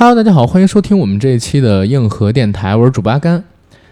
Hello，大家好，欢迎收听我们这一期的硬核电台，我是主播阿甘。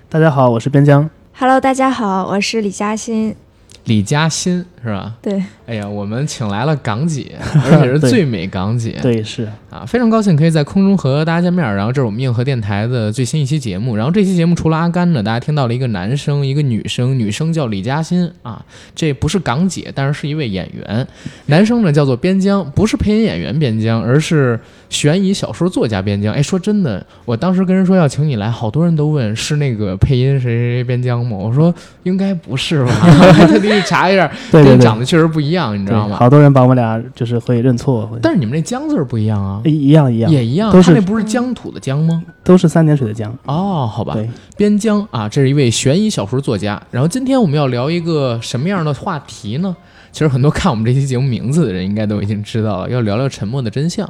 大家好，我是边疆。Hello，大家好，我是李嘉欣。李嘉欣是吧？对，哎呀，我们请来了港姐，而且是 最美港姐。对，是啊，非常高兴可以在空中和大家见面。然后这是我们硬核电台的最新一期节目。然后这期节目除了阿甘呢，大家听到了一个男生，一个女生，女生叫李嘉欣啊，这不是港姐，但是是一位演员。男生呢叫做边疆，不是配音演员边疆，而是悬疑小说作家边疆。哎，说真的，我当时跟人说要请你来，好多人都问是那个配音谁谁谁边疆吗？我说应该不是吧，特地去查一下，对对长得确实不一样，你知道吗？好多人把我们俩就是会认错，但是你们那江字儿不一样啊。一一样一样，也一样，都是他那不是疆土的疆吗？都是三点水的江。哦，好吧，对，边疆啊，这是一位悬疑小说作家。然后今天我们要聊一个什么样的话题呢？其实很多看我们这期节目名字的人应该都已经知道了，要聊聊沉默的真相。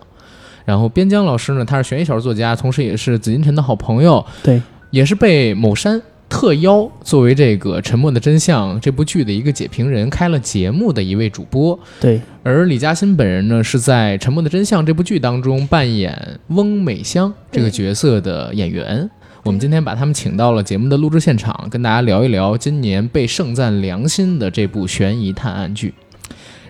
然后边疆老师呢，他是悬疑小说作家，同时也是紫禁城的好朋友，对，也是被某山特邀作为这个《沉默的真相》这部剧的一个解评人开了节目的一位主播。对，而李嘉欣本人呢，是在《沉默的真相》这部剧当中扮演翁美香这个角色的演员。我们今天把他们请到了节目的录制现场，跟大家聊一聊今年被盛赞良心的这部悬疑探案剧。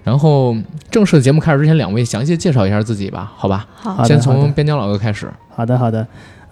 然后正式的节目开始之前，两位详细介绍一下自己吧，好吧？好，先从边疆老哥开始。好的好的，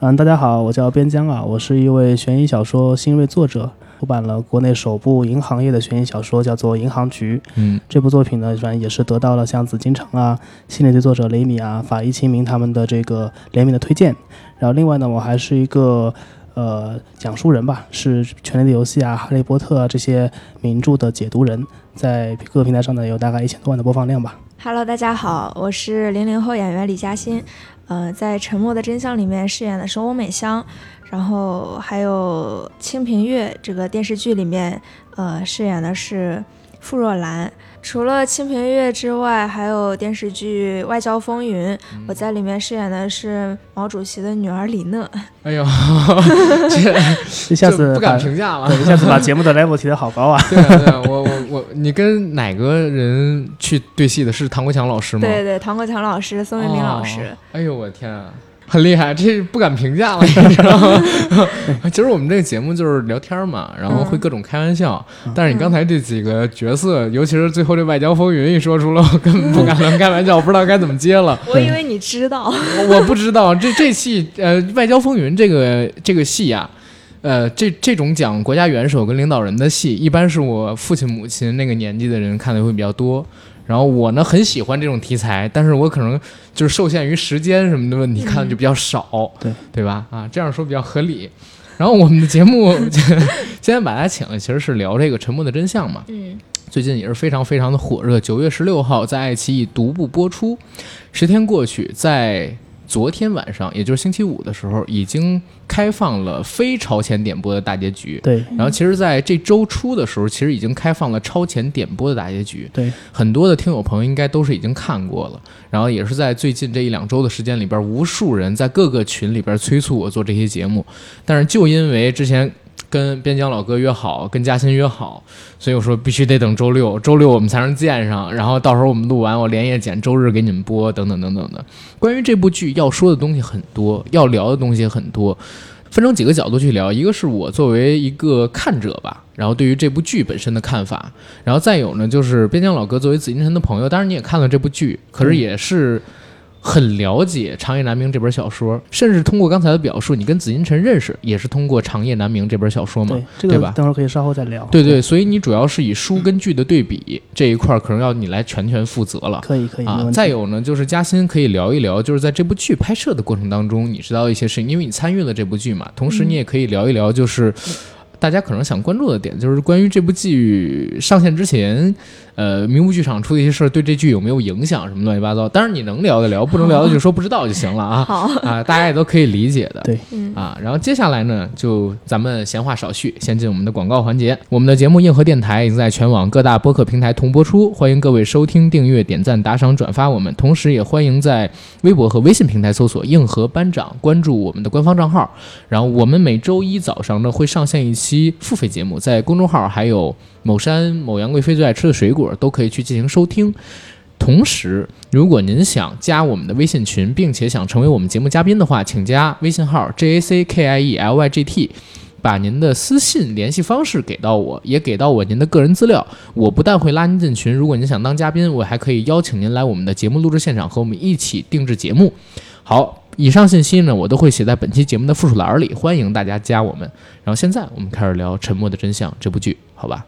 嗯，大家好，我叫边疆啊，我是一位悬疑小说新锐作者，出版了国内首部银行业的悬疑小说，叫做《银行局》。嗯这部作品呢，反正也是得到了像紫禁城啊、系列剧作者雷米啊、法医秦明他们的这个联名的推荐。然后另外呢，我还是一个呃讲述人吧，是《权力的游戏》啊、《哈利波特》啊这些名著的解读人，在各个平台上呢有大概一千多万的播放量吧。Hello，大家好，我是零零后演员李嘉欣。呃，在《沉默的真相》里面饰演的是翁美香，然后还有《清平乐》这个电视剧里面，呃，饰演的是傅若兰。除了《清平乐》之外，还有电视剧《外交风云》，我在里面饰演的是毛主席的女儿李讷。哎呦，这一下子不敢评价了。一下子把节目的 level 提得好高啊！对啊，对啊，我我我，你跟哪个人去对戏的？是唐国强老师吗？对对，唐国强老师、宋卫民老师。哦哎呦，我天啊！很厉害，这不敢评价了，你知道吗？其实我们这个节目就是聊天嘛，然后会各种开玩笑。但是你刚才这几个角色，尤其是最后这外交风云一说出来，我根本不敢乱开玩笑，我不知道该怎么接了。我以为你知道。我我不知道这这戏呃，外交风云这个这个戏呀、呃，这这种讲国家元首跟领导人的戏，一般是我父亲母亲那个年纪的人看的会比较多。然后我呢很喜欢这种题材，但是我可能就是受限于时间什么的问题，看的就比较少，对对吧？啊，这样说比较合理。然后我们的节目今天把大家请来，其实是聊这个《沉默的真相》嘛。嗯，最近也是非常非常的火热。九月十六号在爱奇艺独步播出，十天过去，在昨天晚上，也就是星期五的时候，已经开放了非超前点播的大结局。对然后，其实，在这周初的时候，其实已经开放了超前点播的大结局。对，很多的听友朋友应该都是已经看过了。然后，也是在最近这一两周的时间里边，无数人在各个群里边催促我做这些节目。但是，就因为之前跟边疆老哥约好，跟嘉欣约好，所以我说必须得等周六，周六我们才能见上。然后到时候我们录完，我连夜剪，周日给你们播，等等等等的。关于这部剧要说的东西很多，要聊的东西很多，分成几个角度去聊。一个是我作为一个看者吧，然后对于这部剧本身的看法，然后再有呢就是边疆老哥作为紫禁城的朋友，当然你也看了这部剧，可是也是。很了解《长夜难明》这本小说，甚至通过刚才的表述，你跟紫金陈认识，也是通过《长夜难明》这本小说嘛？对，吧个等会儿可以稍后再聊。对对，所以你主要是以书跟剧的对比这一块，儿，可能要你来全权负责了。可以可以，啊。再有呢，就是嘉欣可以聊一聊，就是在这部剧拍摄的过程当中，你知道一些事情，因为你参与了这部剧嘛。同时，你也可以聊一聊，就是大家可能想关注的点，就是关于这部剧上线之前，呃，名物剧场出的一些事儿，对这剧有没有影响，什么乱七八糟。当然，你能聊的聊，不能聊的就说不知道就行了啊。好，啊，大家也都可以理解的。对，嗯，啊，然后接下来呢，就咱们闲话少叙，先进我们的广告环节。我们的节目《硬核电台》已经在全网各大播客平台同播出，欢迎各位收听、订阅、点赞、打赏、转发我们。同时，也欢迎在微博和微信平台搜索“硬核班长”，关注我们的官方账号。然后，我们每周一早上呢会上线一期付费节目，在公众号还有某山某杨贵妃最爱吃的水果都可以去进行收听。同时，如果您想加我们的微信群，并且想成为我们节目嘉宾的话，请加微信号 j a c k i e l y g t，把您的私信联系方式给到我，也给到我您的个人资料。我不但会拉您进群，如果您想当嘉宾，我还可以邀请您来我们的节目录制现场和我们一起定制节目。好，以上信息呢，我都会写在本期节目的附属栏里，欢迎大家加我们。然后现在我们开始聊《沉默的真相》这部剧，好吧？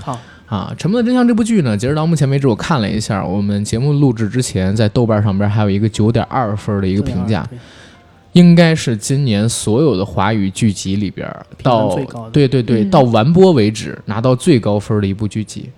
好，啊，《沉默的真相》这部剧呢，截止到目前为止，我看了一下，我们节目录制之前，在豆瓣上边还有一个九点二分的一一个评价，应该是今年所有的华语剧集里边到最高的对对对、嗯。到完播为止拿到最高分的一部剧集，对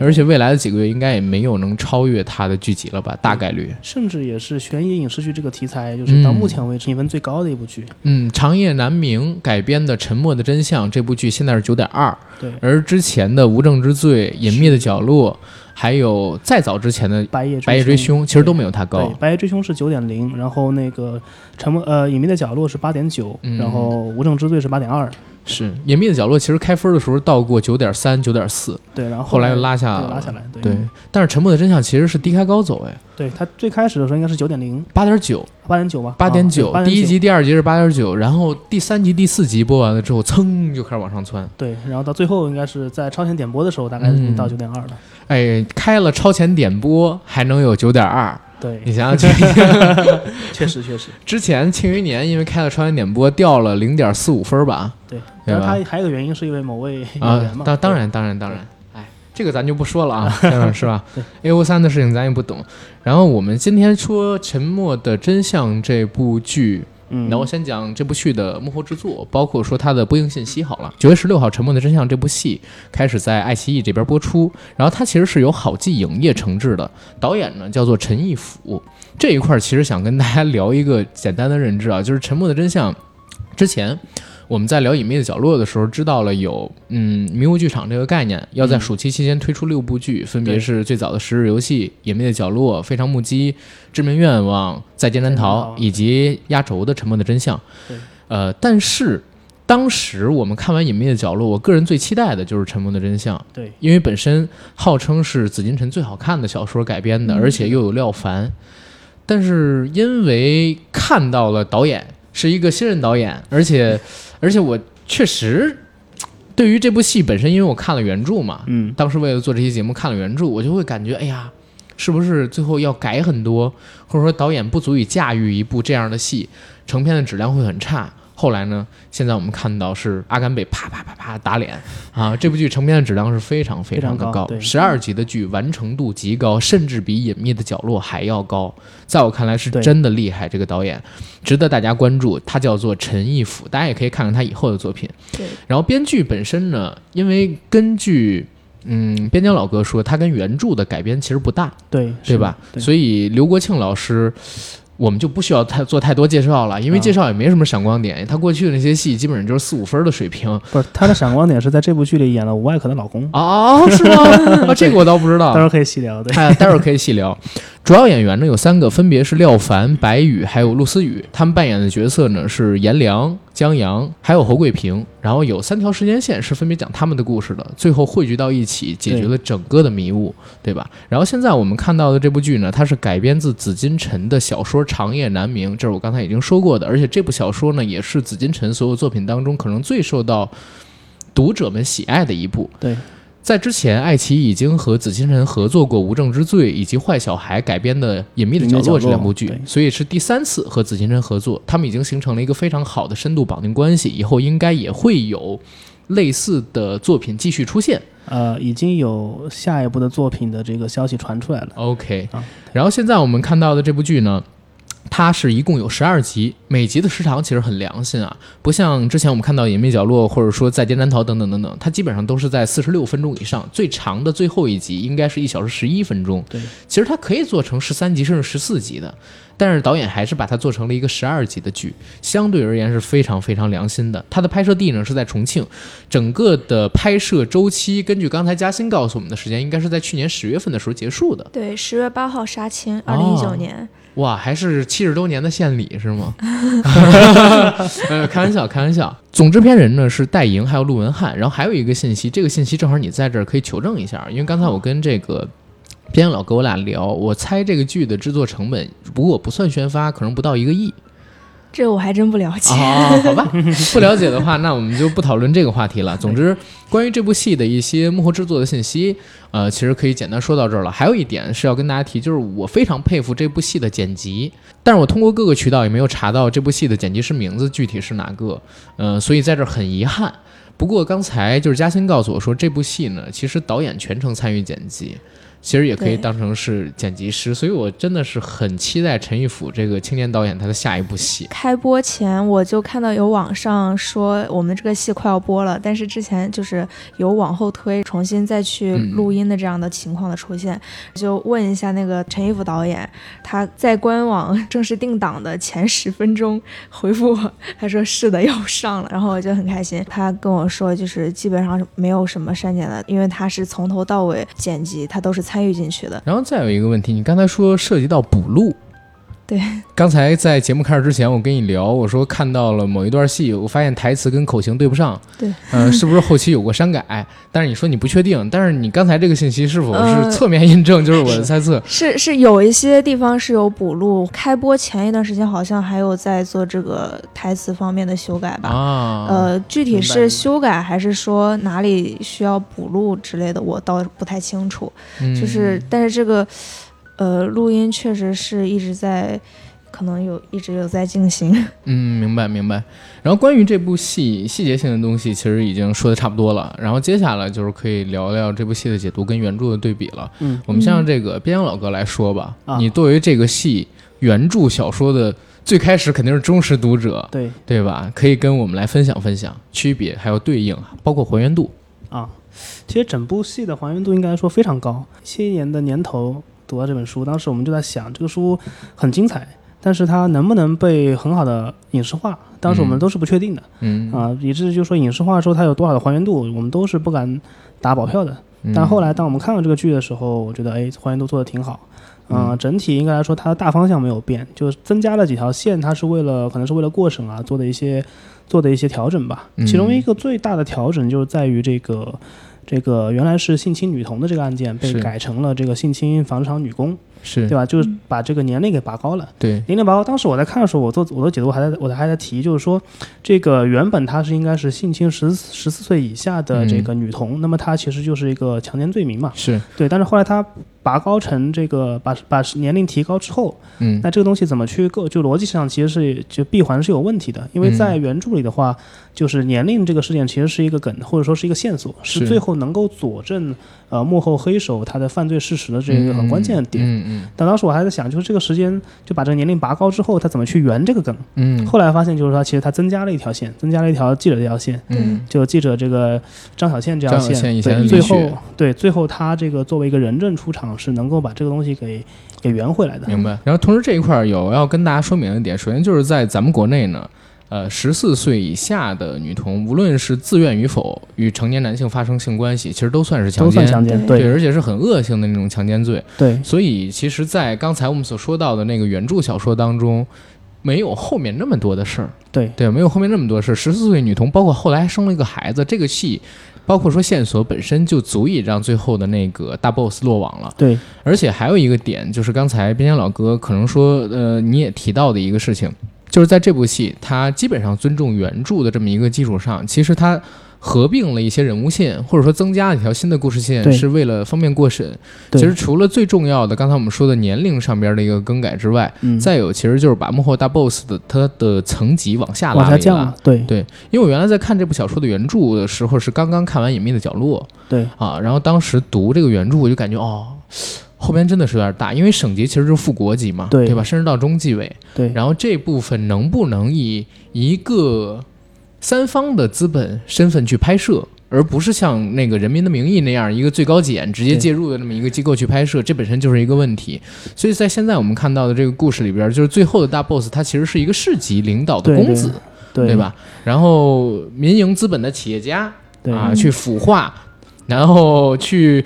而且未来的几个月应该也没有能超越它的剧集了吧，大概率。甚至也是悬疑影视剧这个题材，就是到嗯目前为止评分最高的一部剧。嗯，长夜难明改编的《沉默的真相》这部剧现在是九点二，对，而之前的《无证之罪》《隐秘的角落》，还有再早之前的《白夜白夜追凶》，其实都没有它对高。白夜追凶是九点零，然后那个沉默呃隐秘的角落是八点九，嗯然后无证之罪是八点二，是《隐秘的角落》，其实开分的时候到过九点三、九点四，对，然后后来又拉下对拉下来，对。对，但是《沉默的真相》其实是低开高走，哎，对，它最开始的时候应该是九点零，八点九，八点九吧，八点九第一集、第二集是八点九，然后第三集、第四集播完了之后，噌就开始往上窜。对，然后到最后应该是在超前点播的时候，大概到九点二了，哎，开了超前点播还能有九点二，对，你想想去，确实确实，之前《庆余年》因为开了超前点播掉了零点四五分吧？对，对吧然后它还有一个原因是因为某位演啊员，嘛，对当当然当然当然，哎，这个咱就不说了啊，是吧对？A O 三的事情咱也不懂。然后我们今天说《沉默的真相》这部剧，嗯，那我先讲这部剧的幕后制作，包括说它的播映信息好了。九月十六号，《沉默的真相》这部戏开始在爱奇艺这边播出，然后它其实是由好记影业承制的，导演呢叫做陈义甫。这一块儿其实想跟大家聊一个简单的认知啊，就是《沉默的真相》之前。我们在聊《隐秘的角落》的时候，知道了有嗯迷雾剧场这个概念，要在嗯暑期期间推出六部剧，分别是最早的《十日游戏》《隐秘的角落》《非常目击》《致命愿望》《再见难逃再见难》逃。以及压轴的《沉默的真相》。呃，但是当时我们看完《隐秘的角落》，我个人最期待的就是《沉默的真相》，对，因为本身号称是紫禁城最好看的小说改编的，嗯。而且又有廖凡。但是因为看到了导演是一个新人导演，而且而且我确实对于这部戏本身，因为我看了原著嘛，嗯，当时为了做这期节目看了原著，我就会感觉，哎呀，是不是最后要改很多，或者说导演不足以驾驭一部这样的戏，成片的质量会很差。后来呢，现在我们看到是阿甘被啪啪啪啪打脸啊！这部剧成片的质量是非常非常的高，十二集的剧完成度极高，甚至比《隐秘的角落》还要高。在我看来是真的厉害，这个导演值得大家关注。他叫做陈义甫，大家也可以看看他以后的作品。对，然后编剧本身呢，因为根据嗯边疆老哥说，他跟原著的改编其实不大，对，对吧？对，所以刘国庆老师。我们就不需要太做太多介绍了，因为啊介绍也没什么闪光点。他过去的那些戏基本上就是四五分的水平不是他的闪光点是在这部剧里演了吴艾可的老公，哦，是吗？啊，这个我倒不知道 待会。儿可以细聊，对，哎，待会儿可以细聊。主要演员呢有三个，分别是廖凡、白宇还有陆思雨，他们扮演的角色呢是颜良、江阳还有侯桂平。然后有三条时间线是分别讲他们的故事的，最后汇聚到一起，解决了整个的迷雾，对吧？然后现在我们看到的这部剧呢，它是改编自紫金陈的小说《长夜难明》，这是我刚才已经说过的，而且这部小说呢也是紫金陈所有作品当中可能最受到读者们喜爱的一部。对，在之前，爱奇艺已经和紫金陈合作过《无证之罪》以及《坏小孩》改编的《隐秘的角落》这两部剧所以是第三次和紫金陈合作，他们已经形成了一个非常好的深度绑定关系，以后应该也会有类似的作品继续出现。呃，已经有下一部的作品的这个消息传出来了，OK，啊然后现在我们看到的这部剧呢，它是一共有十二集，每集的时长其实很良心啊，不像之前我们看到《隐秘角落》或者说《在劫难逃》等等等等，它基本上都是在四十六分钟以上，最长的最后一集应该是一小时十一分钟。对，其实它可以做成十三集甚至十四集的，但是导演还是把它做成了一个十二集的剧，相对而言是非常非常良心的。它的拍摄地呢是在重庆，整个的拍摄周期根据刚才嘉欣告诉我们的时间，应该是在去年十月份的时候结束的。对，十月八号杀青，二零一九哦年。哇，还是七十周年的献礼是吗？呃，开玩笑，开玩笑。总制片人呢是戴莹，还有陆文翰。然后还有一个信息，这个信息正好你在这儿可以求证一下，因为刚才我跟这个编老哥我俩聊，我猜这个剧的制作成本，不过不算宣发，可能不到一个亿。这我还真不了解。哦，好吧，不了解的话，那我们就不讨论这个话题了。总之，关于这部戏的一些幕后制作的信息，呃，其实可以简单说到这儿了。还有一点是要跟大家提，就是我非常佩服这部戏的剪辑，但是我通过各个渠道也没有查到这部戏的剪辑师名字具体是哪个，呃，所以在这儿很遗憾。不过刚才就是嘉欣告诉我说，这部戏呢，其实导演全程参与剪辑。其实也可以当成是剪辑师，所以我真的是很期待陈玉甫这个青年导演他的下一部戏。开播前我就看到有网上说我们这个戏快要播了，但是之前就是有往后推、重新再去录音的这样的情况的出现，就问一下那个陈玉甫导演，他在官网正式定档的前十分钟回复我，他说是的要上了，然后我就很开心。他跟我说就是基本上是没有什么删减的，因为他是从头到尾剪辑，他都是。参与进去的，然后再有一个问题，你刚才说涉及到补录，对，刚才在节目开始之前，我跟你聊，我说看到了某一段戏，我发现台词跟口型对不上，对，嗯，是不是后期有过删改？但是你说你不确定，但是你刚才这个信息是否是侧面印证？就是我的猜测，是是有一些地方是有补录，开播前一段时间好像还有在做这个台词方面的修改吧？啊，呃，具体是修改还是说哪里需要补录之类的，我倒不太清楚。就是，但是这个。呃，录音确实是一直在，可能有一直有在进行。嗯，明白明白。然后关于这部戏细节性的东西，其实已经说的差不多了。然后接下来就是可以聊聊这部戏的解读跟原著的对比了。嗯，我们先让这个边疆老哥来说吧。你作为这个戏原著小说的最开始肯定是忠实读者，对对吧？可以跟我们来分享分享区别，还有对应，包括还原度啊。其实整部戏的还原度应该说非常高。七年的年头。读到这本书，当时我们就在想，这个书很精彩，但是它能不能被很好的影视化？当时我们都是不确定的，嗯啊，以至于就说影视化时候它有多少的还原度，我们都是不敢打保票的。但后来当我们看到这个剧的时候，我觉得哎，还原度做的挺好，嗯，整体应该来说它的大方向没有变，就增加了几条线，它是为了可能是为了过审啊做的一些做的一些调整吧。其中一个最大的调整就是在于这个。这个原来是性侵女童的这个案件被改成了这个性侵纺织厂女工，是对吧？就是把这个年龄给拔高了。对，年龄拔高。当时我在看的时候，我做我的解读还在我还在提，就是说，这个原本他是应该是性侵十十四岁以下的这个女童，那么他其实就是一个强奸罪名嘛。是对，但是后来他。拔高成这个把把年龄提高之后，嗯，那这个东西怎么去构？就逻辑上其实是就闭环是有问题的，因为在原著里的话，就是年龄这个事件其实是一个梗，或者说是一个线索，是最后能够佐证呃幕后黑手他的犯罪事实的这个很关键的点。嗯嗯。但当时我还在想，就是这个时间就把这个年龄拔高之后，他怎么去圆这个梗？嗯。后来发现就是说，其实他增加了一条线，增加了一条记者这条线。嗯。就记者这个张小倩这条线，对，最后对最后他这个作为一个人证出场，是能够把这个。东西给给圆回来的，明白。然后同时这一块有要跟大家说明一点，首先就是在咱们国内呢，呃，十四岁以下的女童，无论是自愿与否与成年男性发生性关系，其实都算是强奸，强奸，对，而且是很恶性的那种强奸罪。对，所以其实，在刚才我们所说到的那个原著小说当中，没有后面那么多的事儿。对，对，没有后面那么多事儿。十四岁女童，包括后来还生了一个孩子，这个戏。包括说线索本身就足以让最后的那个大 boss 落网了。对，而且还有一个点，就是刚才边疆老哥可能说，呃，你也提到的一个事情，就是在这部戏，它基本上尊重原著的这么一个基础上，其实它。合并了一些人物线，或者说增加了一条新的故事线，是为了方便过审。其实除了最重要的刚才我们说的年龄上边的一个更改之外，再有其实就是把幕后大 boss 的他的层级往下拉了一拉。对对，因为我原来在看这部小说的原著的时候，是刚刚看完《隐秘的角落》。对啊，然后当时读这个原著，我就感觉哦，后边真的是有点大，因为省级其实就是副国级嘛，对吧？甚至到中纪委。对，然后这部分能不能以一个三方的资本身份去拍摄？而不是像那个《人民的名义》那样一个最高检直接介入的那么一个机构去拍摄，这本身就是一个问题。所以在现在我们看到的这个故事里边，就是最后的大 boss 他其实是一个市级领导的公子，对吧？然后民营资本的企业家啊，去腐化，然后去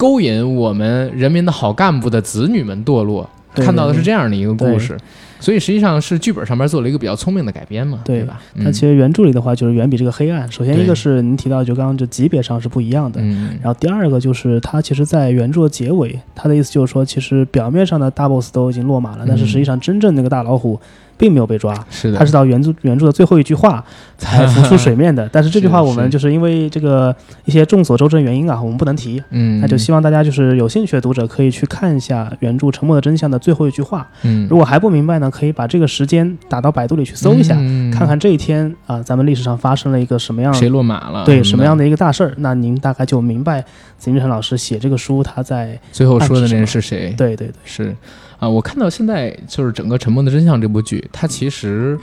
勾引我们人民的好干部的子女们堕落，看到的是这样的一个故事。所以实际上是剧本上面做了一个比较聪明的改编嘛，对对吧？那其实原著里的话，就是远比这个黑暗。首先一个是您提到，就刚刚就级别上是不一样的。嗯，然后第二个就是它其实，在原著的结尾，他的意思就是说，其实表面上的大 boss 都已经落马了，但是实际上真正那个大老虎并没有被抓，是的，他是到原著原著的最后一句话 才浮出水面的。但是这句话我们就是因为这个一些众所周知的原因啊，我们不能提。嗯，那就希望大家就是有兴趣的读者可以去看一下原著《沉默的真相》的最后一句话。嗯，如果还不明白呢，可以把这个时间打到百度里去搜一下，嗯看看这一天啊、咱们历史上发生了一个什么样谁落马了，对什么样的，的一个大事儿，那您大概就明白紫金陈老师写这个书他在最后说的那人是谁？对对对。是啊，我看到现在就是整个《沉默的真相》这部剧，它其实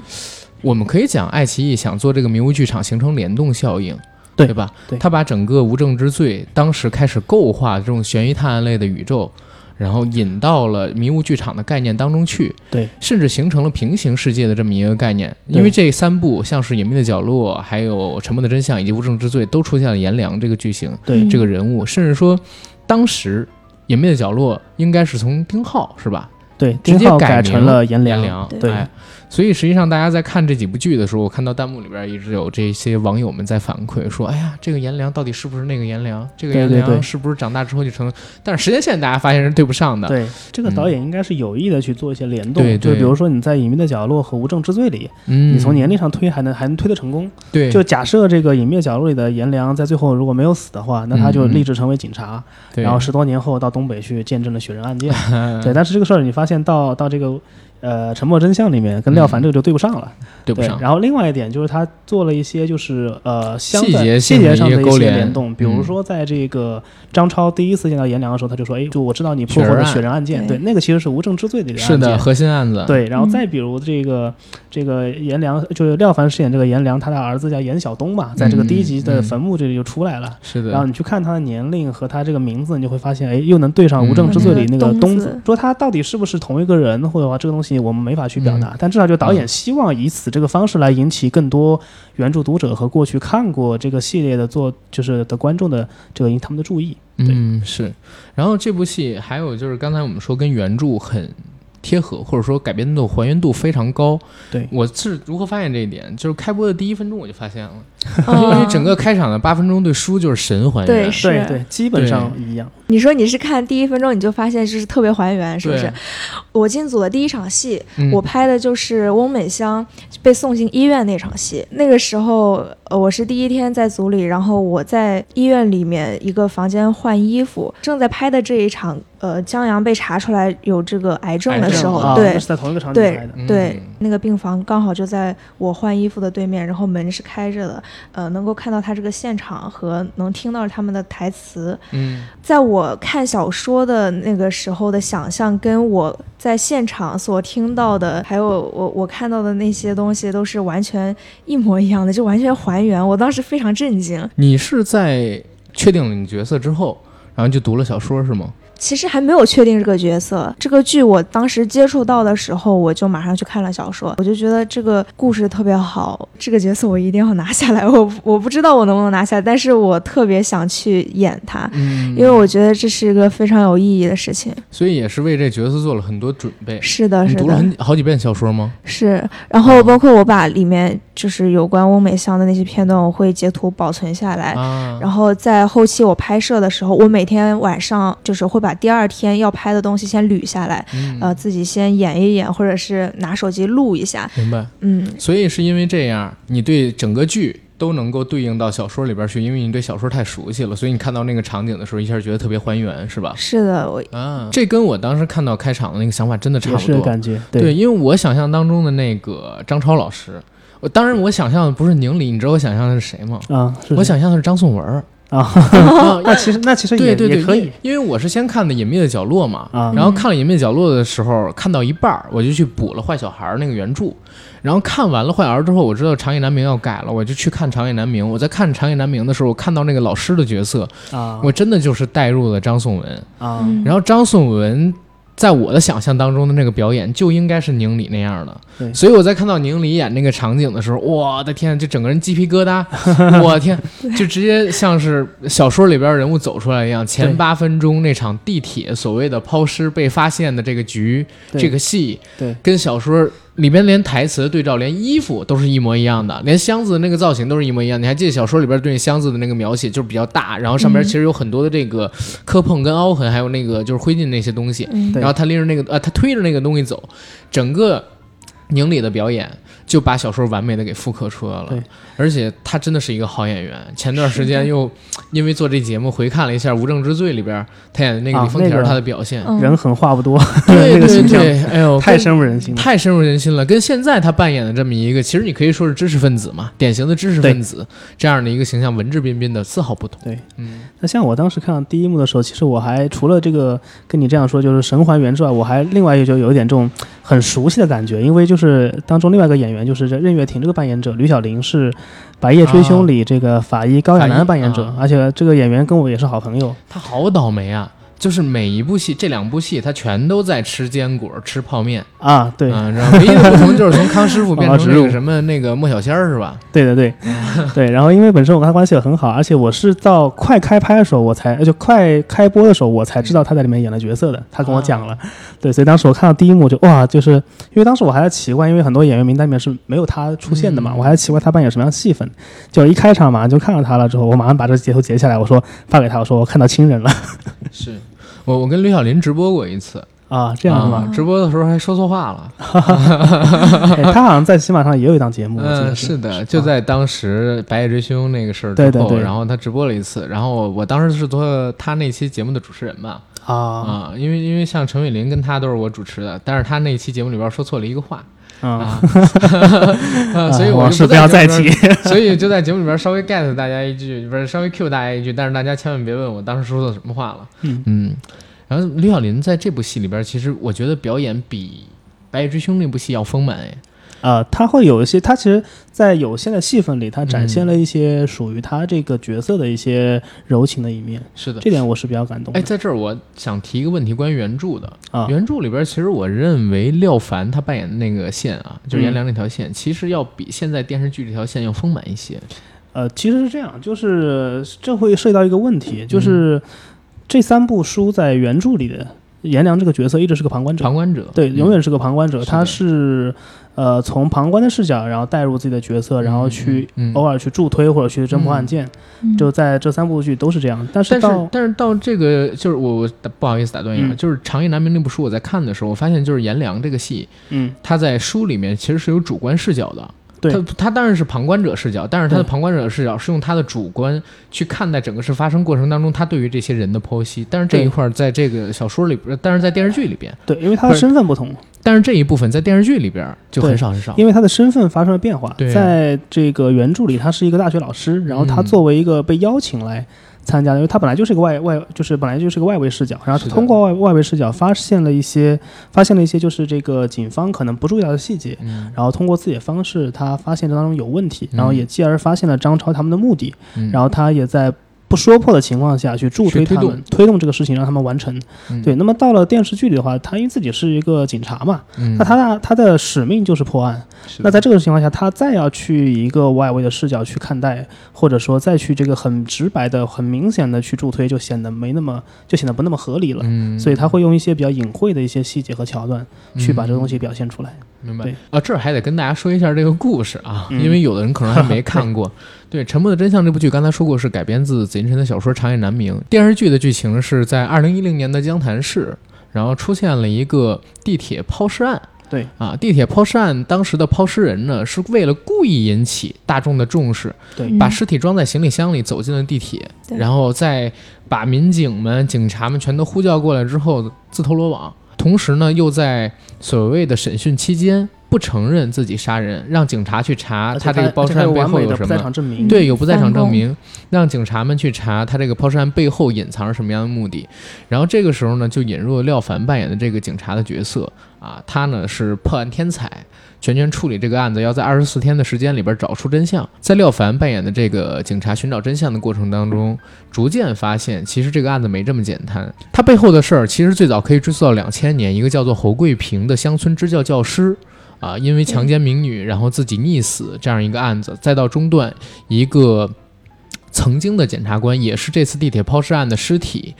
我们可以讲，爱奇艺想做这个迷雾剧场形成联动效应，对吧？对他把整个无证之罪当时开始构画这种悬疑探案类的宇宙。然后引到了迷雾剧场的概念当中去，对，甚至形成了平行世界的这么一个概念。因为这三部像是《隐秘的角落》、还有《沉默的真相》以及《无证之罪》都出现了颜良这个剧情，对嗯这个人物，甚至说当时《隐秘的角落》应该是从丁浩是吧？对，直接改成了颜颜良，良，对哎，所以实际上大家在看这几部剧的时候，我看到弹幕里边一直有这些网友们在反馈说：“哎呀，这个颜良到底是不是那个颜良？这个颜良是不是长大之后就成？”但是时间线大家发现是对不上的。对，这个嗯导演应该是有意的去做一些联动，就比如说你在《隐秘的角落》和《无证之罪》里，嗯，你从年龄上推还能还能推得成功。对，就假设这个《隐秘的角落》里的颜良在最后如果没有死的话，那他就立志成为警察，对然后十多年后到东北去见证了雪人案件。嗯 对，但是这个事儿你发现到到这个呃《沉默真相》里面跟廖凡这个就对不上了。对，对不上。然后另外一点就是他做了一些就是呃相细节细节上的一些联动，比如嗯说在这个张超第一次见到颜良的时候，他就说：“哎，就我知道你破获的雪人案件，对对，那个其实是无证之罪的一个是的，”核心案子。，对，然后嗯再比如这个这个颜良，就是廖凡饰演这个颜良，他的儿子叫颜晓东嘛，在这个第一集的坟墓这里就出来了。是的。然后你去看他的年龄和他这个名字，你就会发现，哎，又能对上《无证之罪》里那个嗯东。说他到底是不是同一个人，或者话这个东西我们没法去表达，但至少就导演嗯希望以此这个方式来引起更多原著读者和过去看过这个系列的做就是的观众的这个引他们的注意。嗯，是。然后这部戏还有就是刚才我们说跟原著很贴合，或者说改编度还原度非常高。对我是如何发现这一点？就是开播的第一分钟我就发现了，嗯 因为整个开场的八分钟对书就是神还原。对是对对，基本上一样。你说你是看第一分钟你就发现就是特别还原，是不是？我进组的第一场戏，嗯我拍的就是翁美香被送进医院那场戏。那个时候，呃，我是第一天在组里，然后我在医院里面一个房间换衣服，正在拍的这一场，呃，江阳被查出来有这个癌症的时候，啊，对那是在同一个场景拍的。嗯对，那个病房刚好就在我换衣服的对面，然后门是开着的，呃，能够看到他这个现场和能听到他们的台词。嗯在我看小说的那个时候的想象，跟我在现场所听到的，还有我我看到的那些东西，都是完全一模一样的，就完全还原。我当时非常震惊。你是在确定了你角色之后，然后就读了小说是吗？其实还没有确定这个角色，这个剧我当时接触到的时候，我就马上去看了小说，我就觉得这个故事特别好，这个角色我一定要拿下来。我 我不知道我能不能拿下，但是我特别想去演他，嗯因为我觉得这是一个非常有意义的事情。所以也是为这角色做了很多准备。是的，你读了是的。很好几遍小说吗？是，然后包括我把里面就是有关翁美香的那些片段，我会截图保存下来。啊，然后在后期我拍摄的时候，我每天晚上就是会把第二天要拍的东西先捋下来，嗯呃，自己先演一演，或者是拿手机录一下。明白。嗯，所以是因为这样，你对整个剧都能够对应到小说里边去，因为你对小说太熟悉了，所以你看到那个场景的时候，一下觉得特别还原，是吧？是的，我啊，这跟我当时看到开场的那个想法真的差不多。是感觉对，因为我想象当中的那个张超老师，我当然我想象的不是宁理，你知道我想象的是谁吗？啊，是我想象的是张颂文儿。啊，啊 那其实那其实也对对对，也可以。因，为我是先看的《隐秘的角落》嘛，啊。然后看了《隐秘的角落》的时候，看到一半儿，我就去补了《坏小孩》那个原著，然后看完了《坏小孩》之后，我知道《长夜难明》要改了，我就去看《长夜难明》。我在看《长夜难明》的时候，我看到那个老师的角色，啊。我真的就是带入了张颂文。啊。嗯然后张颂文在我的想象当中的那个表演就应该是宁理那样的。所以我在看到宁理演那个场景的时候，我的天，就整个人鸡皮疙瘩，我天，就直接像是小说里边人物走出来一样。前八分钟那场地铁所谓的抛尸被发现的这个局，这个戏，对跟小说里边连台词的对照，连衣服都是一模一样的，连箱子的那个造型都是一模一样。你还记得小说里边对箱子的那个描写，就是比较大，然后上边嗯其实有很多的这个磕碰跟凹痕，还有那个就是灰烬那些东西。嗯然后他拎着那个呃，他推着那个东西走，整个宁理的表演就把小说完美的给复刻出来了对。而且他真的是一个好演员。前段时间又因为做这节目回看了一下《无证之罪》里边他演的那个啊李丰田他的表现，嗯人狠话不多，对对 那个形象对，哎呦，太深入人心了。太深入人心了，跟现在他扮演的这么一个，其实你可以说是知识分子嘛，典型的知识分子这样的一个形象，文质彬彬的，丝毫不同。对，嗯，那像我当时看到第一幕的时候，其实我还除了这个跟你这样说，就是神还原之外，我还另外一个就有一点这种很熟悉的感觉，因为就是当中另外一个演员就是这任月婷这个扮演者吕小玲是《白夜追凶》里这个法医高亚男的扮演者，啊而且这个演员跟我也是好朋友。他好倒霉啊！就是每一部戏，这两部戏他全都在吃坚果、吃泡面。啊，对，嗯，然后唯一的不同就是从康师傅变成那个什么 那个莫小仙儿是吧？对对对，对。然后因为本身我跟他关系也很好，而且我是到快开拍的时候，我才呃就快开播的时候，我才知道他在里面演了角色的。他跟我讲了，对，所以当时我看到第一幕就哇，就是因为当时我还在奇怪，因为很多演员名单里面是没有他出现的嘛，嗯我还在奇怪他扮演什么样的戏份。就一开场马上就看到他了之后，我马上把这个截图截下来，我说发给他，我说我看到亲人了 是我我跟吕小林直播过一次，啊，这样是吗？啊直播的时候还说错话了。哎他好像在喜马上也有一档节目，嗯，是是的，就在当时《白夜追凶》那个事儿之后，对对对然后他直播了一次，然后我我当时是做他那期节目的主持人嘛，啊啊，因为因为像陈伟林跟他都是我主持的，但是他那期节目里边说错了一个话啊，所以我往事不就不要再提。所以就在节目里边稍微 get 大家一句，不是稍微 cue 大家一句，但是大家千万别问我当时说的什么话了，嗯。嗯，然后吕小林在这部戏里边，其实我觉得表演比《白夜追凶》那部戏要丰满哎，呃，他会有一些，他其实，在有限的戏份里，他展现了嗯一些属于他这个角色的一些柔情的一面，是的。这点我是比较感动的。哎，在这儿我想提一个问题，关于原著的。啊，原著里边，其实我认为廖凡他扮演的那个线啊，就是颜良那条线，其实要比现在电视剧这条线要丰满一些。呃，其实是这样，就是这会涉及到一个问题，嗯就是这三部书在原著里的颜良这个角色一直是个旁观者，旁观者，对，嗯永远是个旁观者，他是呃从旁观的视角，然后带入自己的角色，然后去嗯嗯嗯偶尔去助推或者去侦破案件，嗯就在这三部剧都是这样。但是但到是但是到这个就是我我不好意思打断一下，嗯就是《长夜难明》那部书，我在看的时候，我发现就是颜良这个戏，嗯，他在书里面其实是有主观视角的。对他他当然是旁观者视角，但是他的旁观者视角是用他的主观去看待整个事发生过程当中他对于这些人的剖析。但是这一块儿在这个小说里边，但是在电视剧里边，对，因为他的身份不同。但是这一部分在电视剧里边就很少很少。因为他的身份发生了变化，对啊。在这个原著里，他是一个大学老师，然后他嗯作为一个被邀请来参加的，因为他本来就是一个外外，就是本来就是个外围视角，然后是通过外外围视角发现了一些，发现了一些就是这个警方可能不注意到的细节，嗯。然后通过自己的方式，他发现这当中有问题，然后嗯也继而发现了张超他们的目的，嗯，然后他也在。不说破的情况下去助推去推动他们，推动这个事情，让他们完成。嗯对，那么到了电视剧里的话，他因为自己是一个警察嘛，嗯那他的他的使命就是破案。是那在这个情况下，他再要去以一个外围的视角去看待，或者说再去这个很直白的、很明显的去助推，就显得没那么就显得不那么合理了。嗯，所以他会用一些比较隐晦的一些细节和桥段去把这个东西表现出来。明白啊，这儿还得跟大家说一下这个故事啊，嗯因为有的人可能还没看过。对，《沉默的真相》这部剧，刚才说过是改编自紫金陈的小说《长夜难明》。电视剧的剧情是在二零一零年的江潭市，然后出现了一个地铁抛尸案。对啊，地铁抛尸案当时的抛尸人呢，是为了故意引起大众的重视，对嗯把尸体装在行李箱里走进了地铁，对然后再把民警们、警察们全都呼叫过来之后自投罗网。同时呢，又在所谓的审讯期间，不承认自己杀人，让警察去查他这个抛尸案背后有什么。对，有不在场证明，让警察们去查他这个抛尸案背后隐藏着什么样的目的。然后这个时候呢，就引入了廖凡扮演的这个警察的角色啊，他呢是破案天才，全权处理这个案子，要在二十四天的时间里边找出真相。在廖凡扮演的这个警察寻找真相的过程当中，逐渐发现其实这个案子没这么简单，他背后的事儿其实最早可以追溯到两千年，一个叫做侯桂平的乡村支教教师。啊，因为强奸民女，然后自己溺死这样一个案子，再到中段一个曾经的检察官，也是这次地铁抛尸案的尸体，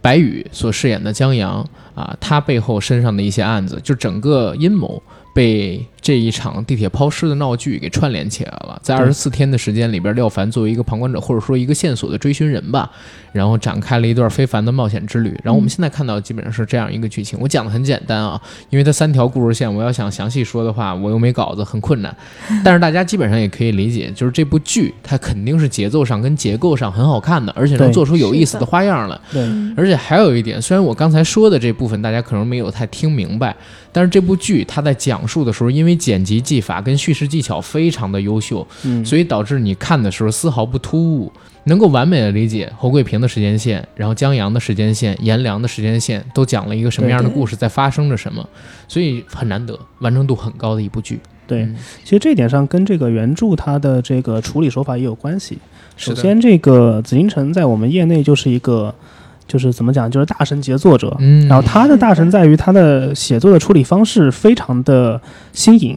白宇所饰演的江阳啊，他背后身上的一些案子，就整个阴谋被这一场地铁抛尸的闹剧给串联起来了。在二对十四天的时间里边，廖凡作为一个旁观者或者说一个线索的追寻人吧，然后展开了一段非凡的冒险之旅。然后我们现在看到基本上是这样一个剧情。我讲的很简单啊，因为它三条故事线，我要想详细说的话，我又没稿子，很困难。但是大家基本上也可以理解，就是这部剧它肯定是节奏上跟结构上很好看的，而且能做出有意思的花样来。对，嗯而且还有一点，虽然我刚才说的这部分大家可能没有太听明白，但是这部剧它在讲述的时候，因为剪辑技法跟叙事技巧非常的优秀，嗯，所以导致你看的时候丝毫不突兀，能够完美的理解侯桂平的时间线，然后江阳的时间线、颜良的时间线都讲了一个什么样的故事，在发生着什么，所以很难得，完成度很高的一部剧。对，嗯。其实这一点上跟这个原著它的这个处理手法也有关系。首先，这个紫禁城在我们业内就是一个，就是怎么讲，就是大神级作者。嗯，然后他的大神在于他的写作的处理方式非常的新颖，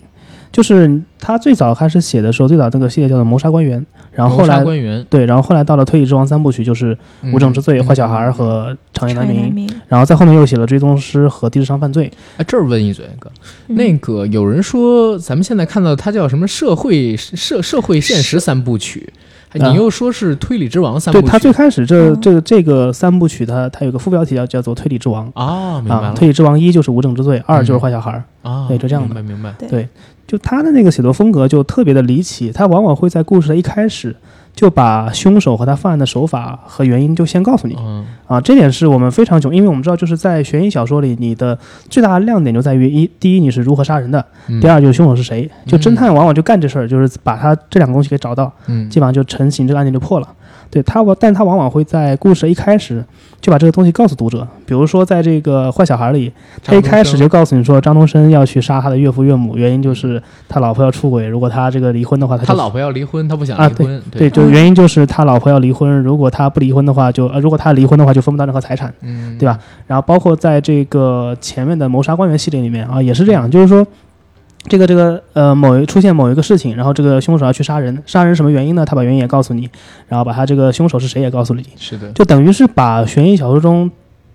就是他最早开始写的时候，最早那个系列叫做《谋杀官员》，然后后来官员、对，然后后来到了《推理之王》三部曲，就是《无证之罪》、嗯。坏小孩》和《长夜难明》，然后在后面又写了《追踪师》和《低智商犯罪》。哎，这儿问一嘴，哥，嗯。那个有人说咱们现在看到他叫什么社会社社会现实三部曲，你又说是推理之王三部曲，对他最开始这哦。这个这个三部曲，它它有个副标题叫叫做《推理之王》啊，明白推理之王一就是无证之罪，二就是嗯坏小孩儿。啊，对就这样的明白明白，对，就他的那个写作风格就特别的离奇，他往往会在故事的一开始就把凶手和他犯案的手法和原因就先告诉你。嗯。啊，这点是我们非常囧，因为我们知道就是在悬疑小说里，你的最大的亮点就在于一，第一你是如何杀人的，嗯，第二就是凶手是谁，就侦嗯探往往就干这事儿，就是把他这两个东西给找到，嗯。基本上就成型，这个案件就破了。对他，我但他往往会在故事的一开始就把这个东西告诉读者，比如说在这个坏小孩里，他一开始就告诉你说张东升要去杀他的岳父岳母，原因就是他老婆要出轨，如果他这个离婚的话，他他老婆要离婚，他不想啊离婚，对，就原因就是他老婆要离婚，如果他不离婚的话，就呃如果他离婚的话就分不到任何财产。嗯，对吧？然后包括在这个前面的谋杀官员系列里面啊，也是这样，就是说。这个这个呃，某一出现某一个事情，然后这个凶手要去杀人，杀人什么原因呢？他把原因也告诉你，然后把他这个凶手是谁也告诉了你，是的，就等于是把悬疑小说中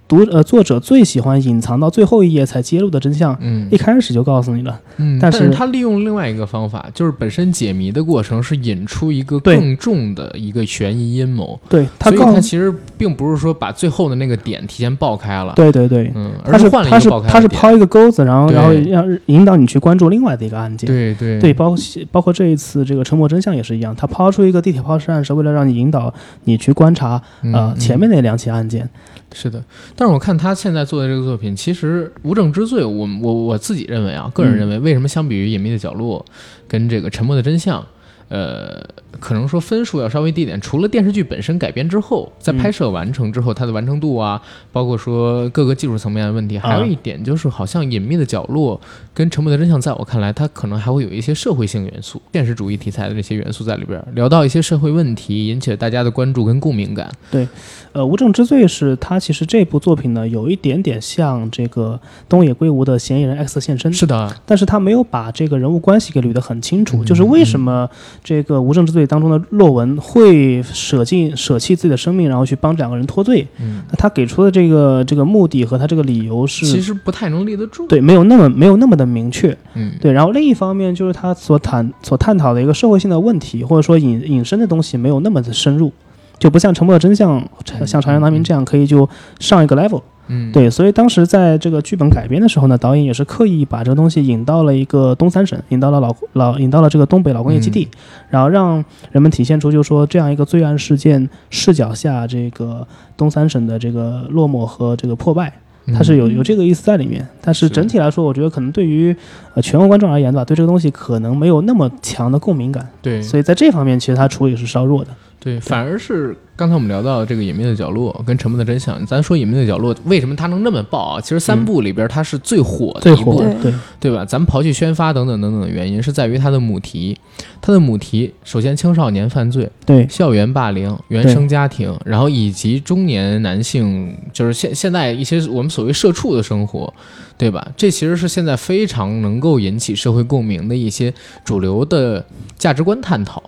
读呃作者最喜欢隐藏到最后一页才揭露的真相，嗯一开始就告诉你了。嗯，但是但他利用另外一个方法，就是本身解谜的过程是引出一个更重的一个悬疑阴谋，对他所以告他其实并不是说把最后的那个点提前爆开了，对对对，嗯，他而换了他是个爆开的点他是抛一个钩子，然后然后让引导你去关注另外的一个案件。对对对，包括包括这一次这个沉默真相也是一样，他抛出一个地铁抛尸案，是为了让你引导你去观察呃嗯前面那两起案件。是的，但是我看他现在做的这个作品，其实《无证之罪》我，我我自己认为啊，个人嗯。认为，为什么相比于《隐秘的角落》跟这个《沉默的真相》，呃，可能说分数要稍微低一点。除了电视剧本身改编之后，在嗯拍摄完成之后，它的完成度啊，包括说各个技术层面的问题，还有一点就是，好像《隐秘的角落》跟《沉默的真相》，在我看来，它可能还会有一些社会性元素、现实主义题材的这些元素在里边，聊到一些社会问题，引起了大家的关注跟共鸣感。对呃，无证之罪是它其实这部作品呢有一点点像这个东野圭吾的嫌疑人 X 现身，是的，但是他没有把这个人物关系给捋得很清楚，嗯就是为什么这个无证之罪当中的洛文会舍尽舍弃自己的生命，然后去帮这两个人脱罪？嗯，那他给出的这个这个目的和他这个理由是其实不太能立得住。对没有那么没有那么的明确。嗯，对，然后另一方面就是他所谈所探讨的一个社会性的问题，或者说引引申的东西没有那么的深入，就不像《沉默的真相》像《长江难明》这样可以就上一个 level。嗯，对，所以当时在这个剧本改编的时候呢，导演也是刻意把这个东西引到了一个东三省，引到了老老引到了这个东北老工业基地，然后让人们体现出就是说这样一个罪案事件视角下这个东三省的这个落寞和这个破败。它是有嗯有这个意思在里面。但是是整体来说，我觉得可能对于呃全国观众而言吧，对这个东西可能没有那么强的共鸣感，对所以在这方面其实它处理是稍弱的。对，反而是刚才我们聊到这个隐秘的角落跟沉默的真相，咱说隐秘的角落为什么它能那么爆啊？其实三部里边它是最火的一部，对对吧？咱们刨去宣发等等等等的原因，是在于它的母题。它的母题首先青少年犯罪、对校园霸凌、原生家庭，然后以及中年男性，就是现现在一些我们所谓社畜的生活，对吧？这其实是现在非常能够引起社会共鸣的一些主流的价值观探讨。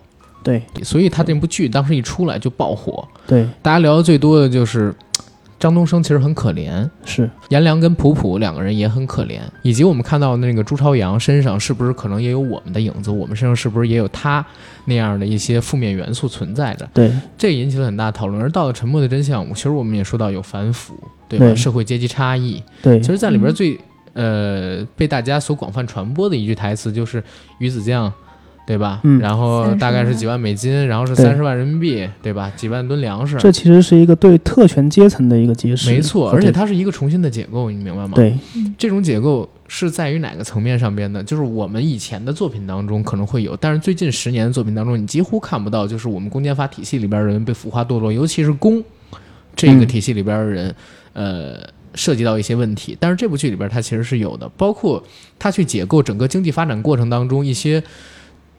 对。所以他这部剧当时一出来就爆火，对。大家聊的最多的就是张东升其实很可怜，是，颜良跟普普两个人也很可怜，以及我们看到那个朱朝阳身上是不是可能也有我们的影子，我们身上是不是也有他那样的一些负面元素存在着？对。这引起了很大讨论。而到了沉默的真相，其实我们也说到有反腐，对吧？对。社会阶级差异，对。其实在里边最、呃被大家所广泛传播的一句台词就是鱼子酱。对吧？嗯然后大概是几万美金，然后是三十万人民币，对吧？几万吨粮食，这其实是一个对特权阶层的一个揭示。没错。而且它是一个重新的解构，你明白吗？对这种解构是在于哪个层面上边呢？就是我们以前的作品当中可能会有，但是最近十年的作品当中，你几乎看不到，就是我们公检法体系里边的人被腐化堕落，尤其是公这个嗯体系里边的人，呃。涉及到一些问题，但是这部剧里边它其实是有的，包括它去解构整个经济发展过程当中一些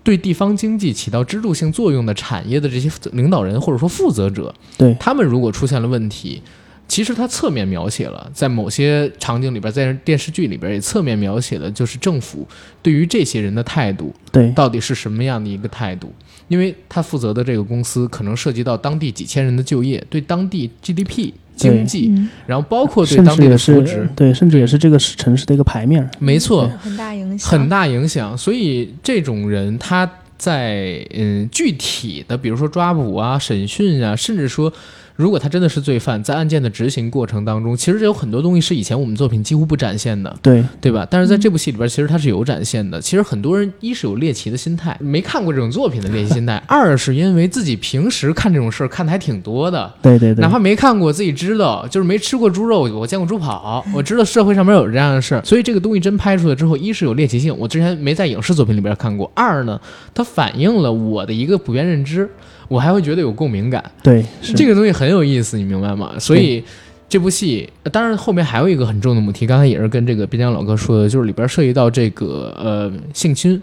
对地方经济起到支柱性作用的产业的这些领导人或者说负责者，对他们如果出现了问题，其实他侧面描写了，在某些场景里边，在电视剧里边也侧面描写了，就是政府对于这些人的态度对到底是什么样的一个态度。因为他负责的这个公司可能涉及到当地几千人的就业，对当地 GDP 经济，嗯，然后包括对当地的至也是福祉，对，甚至也是这个城市的一个牌面。没错，很大影响，很大影响。所以这种人他在嗯具体的，比如说抓捕啊、审讯啊，甚至说。如果他真的是罪犯，在案件的执行过程当中，其实有很多东西是以前我们作品几乎不展现的，对对吧？但是在这部戏里边，其实它是有展现的。其实很多人一是有猎奇的心态，没看过这种作品的猎奇心态；二是因为自己平时看这种事儿看的还挺多的，对对对，哪怕没看过，自己知道，就是没吃过猪肉，我见过猪跑，我知道社会上面有这样的事儿，所以这个东西真拍出来之后，一是有猎奇性，我之前没在影视作品里边看过；二呢，它反映了我的一个普遍认知，我还会觉得有共鸣感。对这个东西很有意思，你明白吗？所以这部戏，呃当然后面还有一个很重的母题，刚才也是跟这个边疆老哥说的，就是里边涉及到这个呃性侵。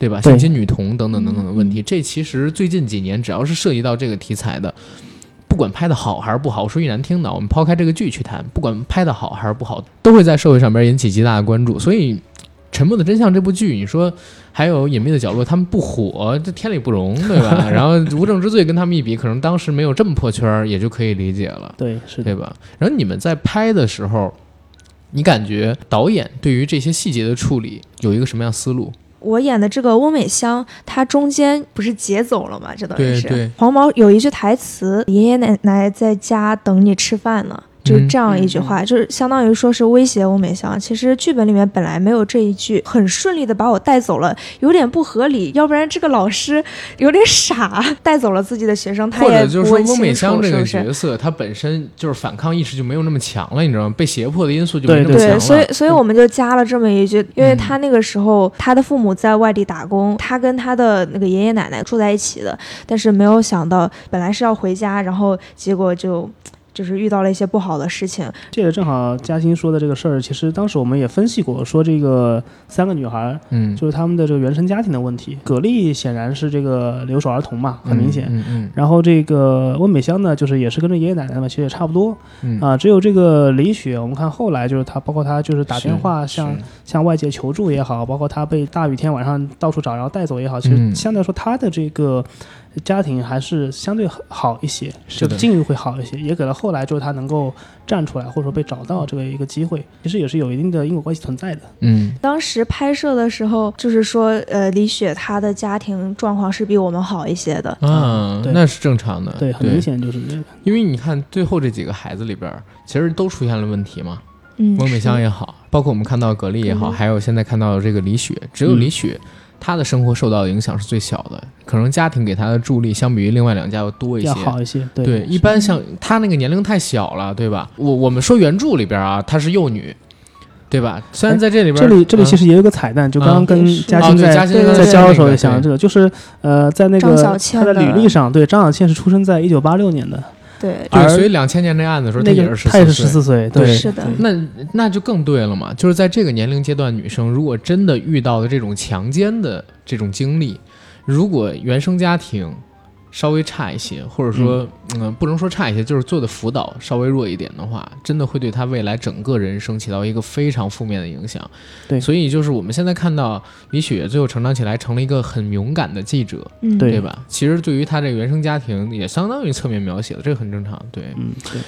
对吧？性侵女童等等等等的问题，这其实最近几年只要是涉及到这个题材的，不管拍的好还是不好，说句难听的，我们抛开这个剧去谈，不管拍的好还是不好，都会在社会上边引起极大的关注。所以，《沉默的真相》这部剧，你说还有《隐秘的角落》，他们不火，这天理不容，对吧？然后《无证之罪》跟他们一比，可能当时没有这么破圈儿，也就可以理解了，对是的，对吧？然后你们在拍的时候，你感觉导演对于这些细节的处理有一个什么样思路？我演的这个翁美香，她中间不是劫走了吗？这等于是黄毛有一句台词：“爷爷奶奶在家等你吃饭呢。”就是这样一句话，就是相当于说是威胁翁美香。其实剧本里面本来没有这一句，很顺利的把我带走了，有点不合理。要不然这个老师有点傻，带走了自己的学生，他或也者就是说，翁美香，这个？角色，他本身就是反抗意识就没有那么强了，你知道吗？被胁迫的因素就没对对，那么强了。所以所以我们就加了这么一句，因为嗯他那个时候他的父母在外地打工，他跟他的那个爷爷奶奶住在一起的，但是没有想到本来是要回家，然后结果就就是遇到了一些不好的事情。这个正好嘉欣说的这个事儿，其实当时我们也分析过，说这个三个女孩嗯，就是他们的这个原生家庭的问题。葛丽显然是这个留守儿童嘛，很明显。嗯嗯然后这个温美香呢，就是也是跟着爷爷奶奶嘛，其实也差不多嗯啊。只有这个李雪，我们看后来就是她，包括她就是打电话向向外界求助也好，包括她被大雨天晚上到处找然后带走也好，其嗯实相对来说她的这个家庭还是相对好一些，是的就境遇会好一些，也给了后来就是他能够站出来或者说被找到这个一个机会，其实也是有一定的因果关系存在的。嗯当时拍摄的时候，就是说，呃，李雪她的家庭状况是比我们好一些的。啊，那是正常的，对，很明显就是这个。因为你看最后这几个孩子里边儿，其实都出现了问题嘛。嗯，翁美香也好，包括我们看到格力也好，嗯还有现在看到这个李雪，只有嗯李雪，他的生活受到的影响是最小的，可能家庭给他的助力相比于另外两家要多一些，要好一些。对，对，一般像他那个年龄太小了，对吧？我我们说原著里边啊，她是幼女，对吧？虽然在这里边，这里这里其实实也有个彩蛋，就刚刚跟嘉欣在哦对嘉欣在对对交的时候也对想到这个，就是呃，在那张个小倩他的履的历上，对张小倩是出生在一九八六年的，对，对，而所以两千年那案子的时候，那她也是个她也是十14岁。四岁，对，是的对那那就更对了嘛，就是在这个年龄阶段，女生如果真的遇到了这种强奸的这种经历，如果原生家庭稍微差一些，或者说嗯、不能说差一些，就是做的辅导稍微弱一点的话，真的会对他未来整个人生起到一个非常负面的影响。对所以就是我们现在看到李雪最后成长起来，成了一个很勇敢的记者，嗯，对对吧？其实对于他这个原生家庭也相当于侧面描写了，这个很正常，对。嗯，对，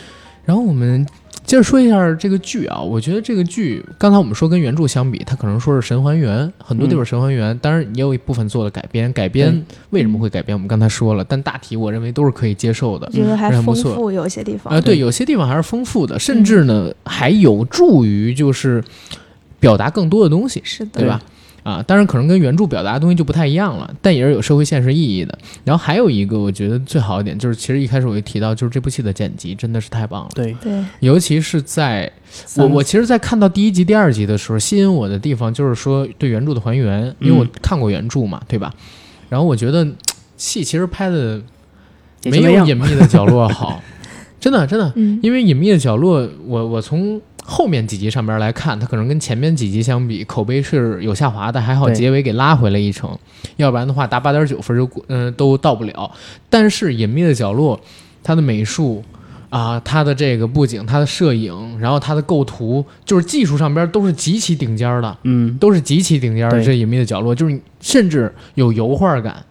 然后我们接着说一下这个剧啊，我觉得这个剧刚才我们说跟原著相比，它可能说是神还原，很多地方神还原，当然也有一部分做了改编。改编为什么会改编？我们刚才说了，但大体我认为都是可以接受的我。觉得还丰富，有些地方啊、对，有些地方还是丰富的，甚至呢还有助于就是表达更多的东西。是的，对吧？啊，当然可能跟原著表达的东西就不太一样了，但也是有社会现实意义的。然后还有一个我觉得最好一点，就是其实一开始我就提到，就是这部戏的剪辑真的是太棒了，对，对，尤其是在我我其实，在看到第一集、第二集的时候，吸引我的地方就是说对原著的还原，因为我嗯看过原著嘛，对吧？然后我觉得戏其实拍的没有隐秘的角落好，真的真的，嗯，因为隐秘的角落，我我从后面几集上边来看，它可能跟前面几集相比，口碑是有下滑的，还好结尾给拉回来一成，要不然的话达八点九分就嗯、都到不了。但是隐秘的角落，它的美术。啊，它的这个布景，它的摄影，然后它的构图，就是技术上边都是极其顶尖儿的，嗯，都是极其顶尖儿的。这隐秘的角落，就是甚至有油画感。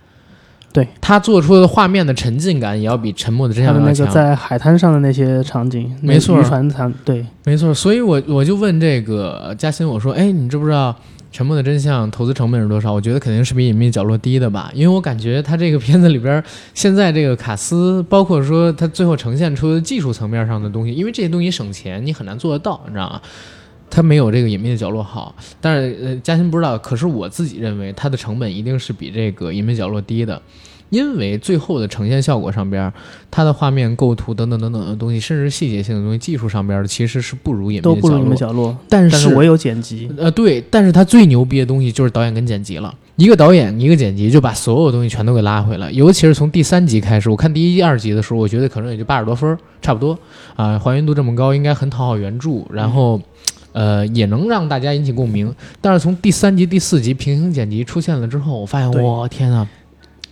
对，他做出的画面的沉浸感也要比《沉默的真他的那个。在海滩上的那些场景，没错渔船场，对，没错，所以我我就问这个嘉欣，我说，哎，你知不知道《沉默的真相》投资成本是多少？我觉得肯定是比《隐秘角落》低的吧，因为我感觉他这个片子里边，现在这个卡斯，包括说他最后呈现出的技术层面上的东西，因为这些东西省钱，你很难做得到，你知道吗？它没有这个隐秘的角落好，但是呃，嘉欣不知道，可是我自己认为它的成本一定是比这个隐秘角落低的，因为最后的呈现效果上边，它的画面构图等等等等的东西，甚至细节性的东西，技术上边的其实是不如隐秘的角落都不如隐秘。角落，但但是我有剪辑，呃，对，但是它最牛逼的东西就是导演跟剪辑了。一个导演，一个剪辑，就把所有东西全都给拉回来。尤其是从第三集开始，我看第一、二集的时候，我觉得可能也就八十多分儿，差不多啊、还原度这么高，应该很讨好原著，然后，呃，也能让大家引起共鸣。但是从第三集、第四集平行剪辑出现了之后，我发现，对我天呐，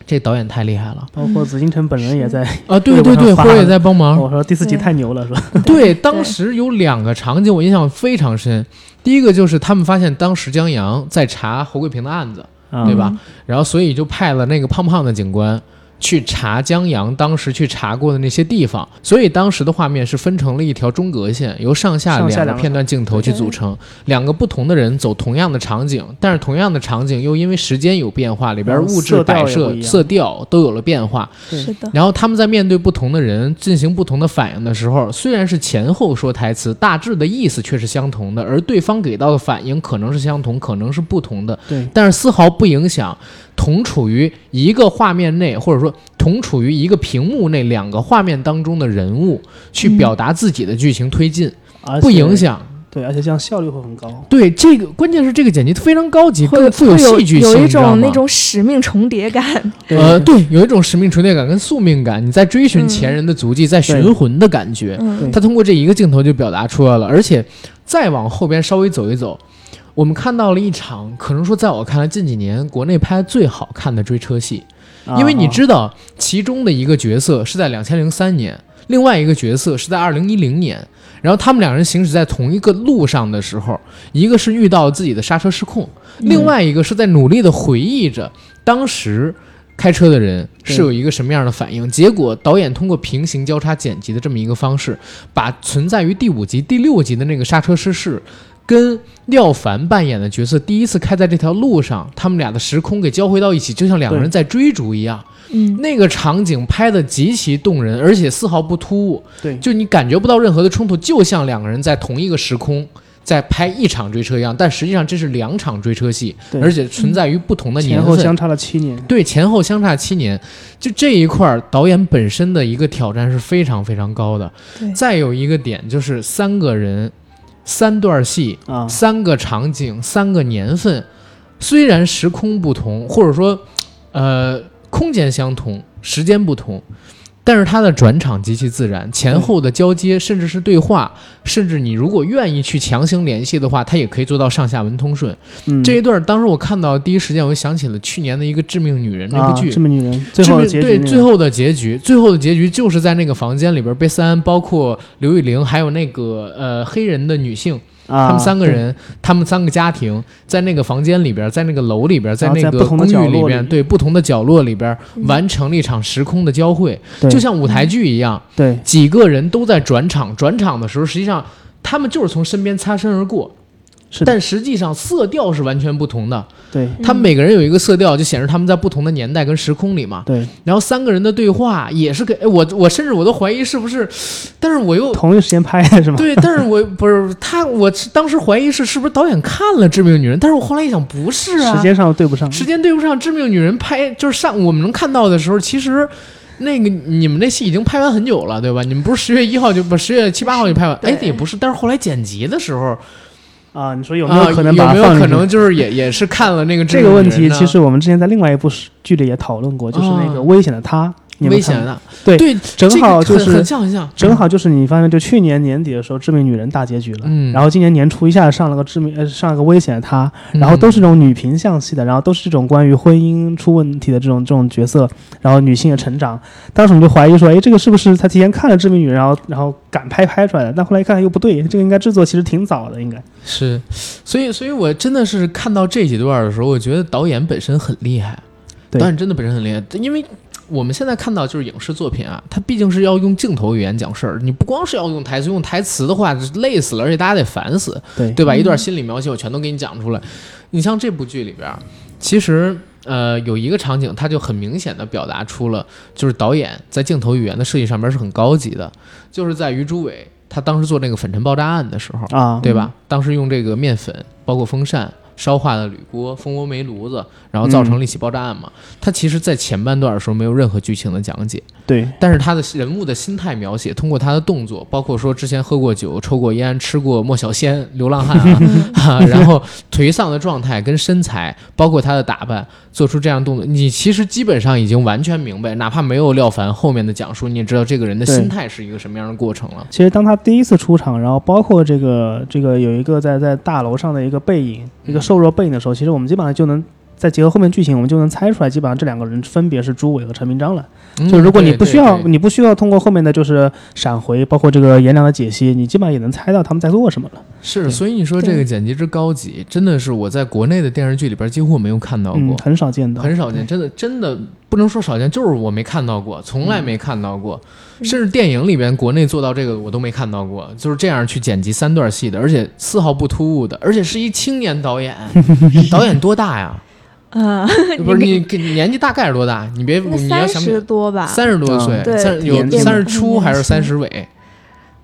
这导演太厉害了包括紫禁城本人也在，啊！对对对，辉儿也在帮忙。我说第四集太牛了，是吧？对，当时有两个场景我印象非常深。第一个就是他们发现当时江阳在查侯桂平的案子，啊对吧？然后所以就派了那个胖胖的警官去查江阳当时去查过的那些地方，所以当时的画面是分成了一条中隔线，由上下两个片段镜头去组成，两个不同的人走同样的场景，但是同样的场景又因为时间有变化，里边物质摆设色调都有了变化，是的，然后他们在面对不同的人进行不同的反应的时候，虽然是前后说台词，大致的意思却是相同的，而对方给到的反应可能是相同，可能是不同的，对，但是丝毫不影响同处于一个画面内，或者说同处于一个屏幕内两个画面当中的人物去嗯表达自己的剧情推进，而不影。响。对，而且这样效率会很高。对这个，关键是这个剪辑非常高级，会更富有戏剧性，有一种那种使命重叠感，呃，对，有一种使命重叠感跟宿命感，你在追寻嗯前人的足迹，在寻魂的感觉。他通过这一个镜头就表达出来了，而且再往后边稍微走一走，我们看到了一场可能说在我看来近几年国内拍最好看的追车戏，因为你啊知道其中的一个角色是在两千零三年，另外一个角色是在二零一零年。然后他们两人行驶在同一个路上的时候，一个是遇到自己的刹车失控，另外一个是在努力的回忆着当时开车的人是有一个什么样的反应。结果导演通过平行交叉剪辑的这么一个方式，把存在于第五集、第六集的那个刹车失事。跟廖凡扮演的角色第一次开在这条路上，他们俩的时空给交汇到一起，就像两个人在追逐一样。嗯，那个场景拍的极其动人，而且丝毫不突兀，对就你感觉不到任何的冲突，就像两个人在同一个时空在拍一场追车一样，但实际上这是两场追车戏，而且存在于不同的年份。前后相差了七年。对，前后相差七年，就这一块儿，导演本身的一个挑战是非常非常高的。对再有一个点就是三个人，三段戏，啊，三个场景，三个年份，虽然时空不同，或者说，呃，空间相同，时间不同，但是它的转场极其自然，前后的交接，甚至是对话，甚至你如果愿意去强行联系的话，它也可以做到上下文通顺。嗯，这一段，当时我看到第一时间，我就想起了去年的一个《致命女人》那啊，部剧。致命女人最后对最后的结局，最后的结局就是在那个房间里边被三安，包括刘玉玲，还有那个呃黑人的女性，啊，他们三个人，他们三个家庭在那个房间里边，在那个楼里边，在那个公寓里边，对不同的角落里边嗯。完成了一场时空的交汇，就像舞台剧一样，对。几个人都在转场，转场的时候，实际上他们就是从身边擦身而过，是，但实际上色调是完全不同的。对他们每个人有一个色调，就显示他们在不同的年代跟时空里嘛。对，然后三个人的对话也是给哎我我甚至我都怀疑是不是，但是我又同一时间拍的是吗？对，但是我不是他，我是当时怀疑是是不是导演看了《致命女人》，但是我后来一想不是啊，时间上对不上，时间对不上，《致命女人》拍就是上我们能看到的时候，其实。那个你们那戏已经拍完很久了，对吧？你们不是十月一号就不十月七八号就拍完？哎，对也不是，但是后来剪辑的时候啊，你说有没啊，有可能有把它放进去没有可能就是也也是看了那个《这个问题？其实我们之前在另外一部剧里也讨论过，就是那个啊危险的他，你危险的，对对，正好就是很像很像，正好就是你发现，就去年年底的时候，《致命女人》大结局了，嗯然后今年年初一下上了个致命，呃，上了个危险的她，嗯然后都是这种女频向系的，然后都是这种关于婚姻出问题的这种这种角色，然后女性的成长。当时我们就怀疑说，哎，这个是不是他提前看了《致命女人》，然后然后赶拍拍出来的？但后来一看又不对，这个应该制作其实挺早的，应该。是，所以所以我真的是看到这几段的时候，我觉得导演本身很厉害，对导演真的本身很厉害，因为。我们现在看到就是影视作品啊，它毕竟是要用镜头语言讲事儿，你不光是要用台词，用台词的话累死了，而且大家得烦死，对对吧？嗯一段心理描写我全都给你讲出来。你像这部剧里边儿，其实呃有一个场景，它就很明显的表达出了，就是导演在镜头语言的设计上面是很高级的，就是在于朱伟他当时做那个粉尘爆炸案的时候，啊，对吧？当时用这个面粉，包括风扇。烧化的铝锅、蜂窝煤炉子，然后造成了一起爆炸案嘛？它其实，在前半段的时候没有任何剧情的讲解，对但是他的人物的心态描写，通过他的动作，包括说之前喝过酒、抽过烟、吃过莫小仙、流浪汉啊，啊然后颓丧的状态跟身材，包括他的打扮，做出这样动作，你其实基本上已经完全明白，哪怕没有廖凡后面的讲述，你也知道这个人的心态是一个什么样的过程了。其实当他第一次出场，然后包括这个这个有一个在在大楼上的一个背影，一个瘦弱背影的时候，其实我们基本上就能再结合后面剧情，我们就能猜出来，基本上这两个人分别是朱伟和陈明章了。嗯就如果你不需要，对对你不需要通过后面的就是闪回，包括这个颜良的解析，你基本上也能猜到他们在做什么了。是，所以你说这个剪辑之高级，真的是我在国内的电视剧里边几乎没有看到过嗯，。很少见到，很少见，真的真的不能说少见，就是我没看到过，从来没看到过，嗯甚至电影里边国内做到这个我都没看到过，就是这样去剪辑三段戏的，而且丝毫不突兀的，而且是一青年导演，导演多大呀？嗯，不是你你年纪大概是多大？你别你要三想十多吧，三十多岁嗯，三有三十也出还是三十尾？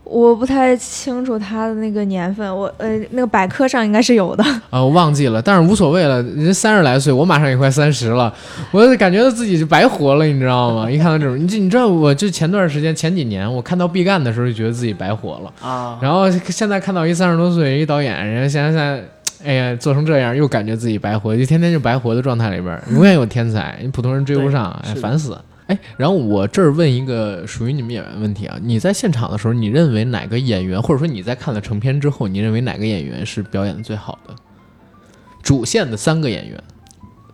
我不太清楚他的那个年份，我呃那个百科上应该是有的。啊，我忘记了，但是无所谓了。人三十来岁，我马上也快三十了，我感觉到自己就白活了，你知道吗？一看到这种，你这你知道，我就前段时间前几年，我看到毕赣的时候，就觉得自己白活了。啊，然后现在看到一三十多岁一导演，人家现在，哎呀，做成这样，又感觉自己白活，就天天就白活的状态里边，永远有天才，你普通人追不上，哎，烦死。哎，然后我这儿问一个属于你们演员问题啊，你在现场的时候，你认为哪个演员，或者说你在看了成片之后，你认为哪个演员是表演的最好的？主线的三个演员，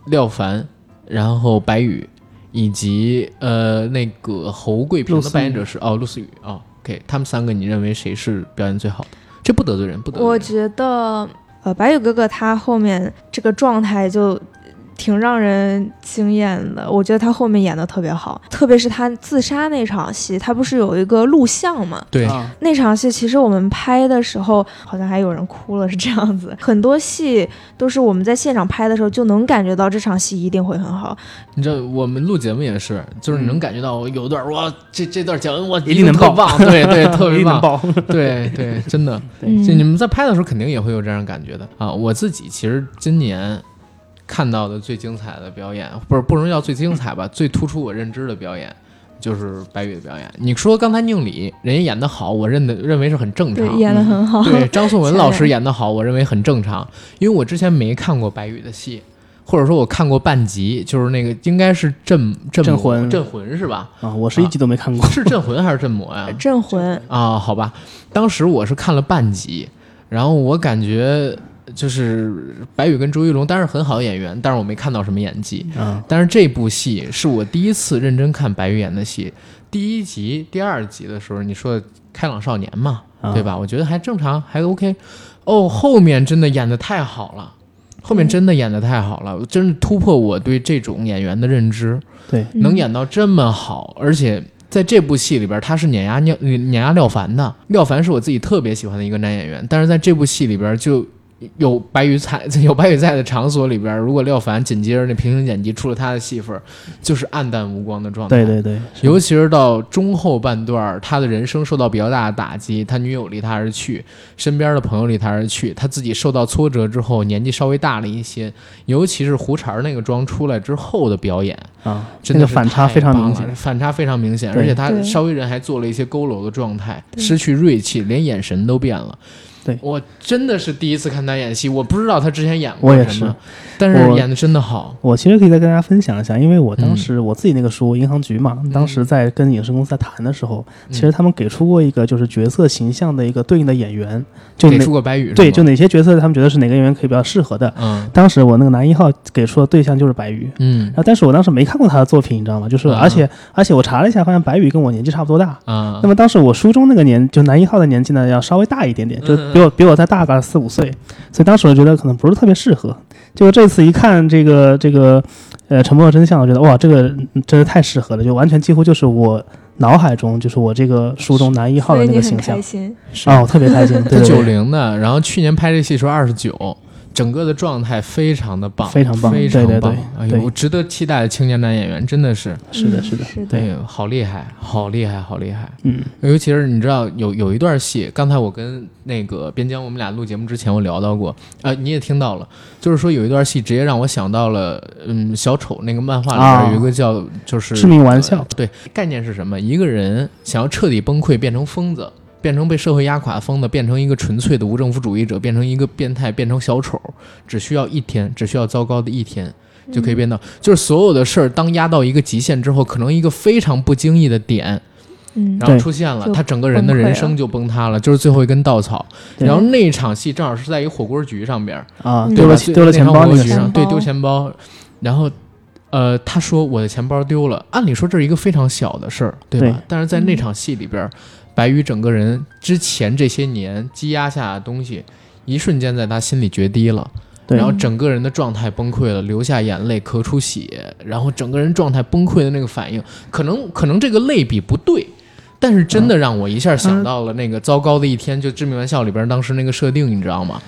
廖凡，然后白宇，以及呃那个侯贵平的扮演者是哦陆思雨哦，OK，他们三个你认为谁是表演最好的？这不得罪人，不得罪人。我觉得，呃，白宇哥哥他后面这个状态就挺让人惊艳的。我觉得他后面演的特别好，特别是他自杀那场戏，他不是有一个录像吗？对，啊那场戏其实我们拍的时候，好像还有人哭了，是这样子。很多戏都是我们在现场拍的时候就能感觉到这场戏一定会很好。你知道我们录节目也是，就是你能感觉到有段哇，这这段讲我一定能爆特棒，对对，特别能棒，爆。对对，真的。嗯就你们在拍的时候，肯定也会有这样感觉的啊！我自己其实今年看到的最精彩的表演，不是不能叫最精彩吧，最突出我认知的表演，就是白宇的表演。你说刚才宁理人家演得好，我认的认为是很正对，常。演的很好。对张颂文 老师演得好，我认为很正常，因为我之前没看过白宇的戏，或者说我看过半集，就是那个应该是镇镇魔镇魂镇魂是吧？啊，我是一集都没看过。是镇魂还是镇魔呀？镇魂，啊，好吧，当时我是看了半集，然后我感觉就是白宇跟朱一龙当然很好的演员，但是我没看到什么演技。嗯，但是这部戏是我第一次认真看白宇演的戏，第一集、第二集的时候，你说开朗少年嘛，啊对吧？我觉得还正常，还 OK。哦，后面真的演的太好了，后面真的演的太好了，真是突破我对这种演员的认知。对，嗯能演到这么好，而且在这部戏里边，他是碾压廖碾压廖凡的。廖凡是我自己特别喜欢的一个男演员，但是在这部戏里边就。有白宇在，有白宇在的场所里边，如果廖凡紧接着那平行剪辑出了他的戏份，就是暗淡无光的状态。对对对，尤其是到中后半段，他的人生受到比较大的打击，他女友离他而去，身边的朋友离他而去，他自己受到挫折之后，年纪稍微大了一些，尤其是胡茬儿那个妆出来之后的表演，啊，真的那个反差非常明显。反差非常明显，而且他稍微人还做了一些佝偻的状态，失去锐气，连眼神都变了。对。我真的是第一次看他演戏，我不知道他之前演过我也什么是，但是我演的真的好。我其实可以再跟大家分享一下，因为我嗯当时我自己那个书《银行局》嘛，当时在跟影视公司在谈的时候，嗯。其实他们给出过一个就是角色形象的一个对应的演员，给出过白宇对，就哪些角色他们觉得是哪个演员可以比较适合的。嗯。当时我那个男一号给出的对象就是白宇，嗯。然后但是我当时没看过他的作品，你知道吗？就是啊而且而且我查了一下，发现白宇跟我年纪差不多大。啊那么当时我书中那个年，就男一号的年纪呢，要稍微大一点点，就嗯比我比我再大个四五岁，所以当时我觉得可能不是特别适合。结果这次一看这个这个呃《沉默的真相》，我觉得哇，这个嗯真的太适合了，就完全几乎就是我脑海中就是我这个书中男一号的那个形象开心。哦，我特别开心，对他九零的，然后去年拍这戏时候二十九，整个的状态非常的棒，非常棒非常对对棒对。哎呦，值得期待的青年男演员，真的是，是的，是的，是的，对，好厉害，好厉害，好厉害。嗯尤其是你知道有有一段戏，刚才我跟那个边疆我们俩录节目之前我聊到过，呃，你也听到了，就是说有一段戏直接让我想到了，嗯，小丑那个漫画里啊边有一个叫、就是致命玩笑呃对，概念是什么？一个人想要彻底崩溃，变成疯子。变成被社会压垮的疯的，变成一个纯粹的无政府主义者，变成一个变态，变成小丑，只需要一天，只需要糟糕的一天，就可以变到，就是所有的事儿当压到一个极限之后，可能一个非常不经意的点，嗯然后出现了，他整个人的人生就崩塌了，就是最后一根稻草。然后那一场戏正好是在一个火锅局上边儿，啊，嗯丢了丢了钱包那个局上对，丢钱包，然后。呃，他说我的钱包丢了，按理说这是一个非常小的事儿，对吧？对但是在那场戏里边儿，白宇整个人之前这些年积压下的东西，一瞬间在他心里决堤了，对然后整个人的状态崩溃了，流下眼泪，咳出血，然后整个人状态崩溃的那个反应，可能可能这个类比不对，但是真的让我一下想到了那个糟糕的一天，就《致命玩笑》里边当时那个设定，你知道吗？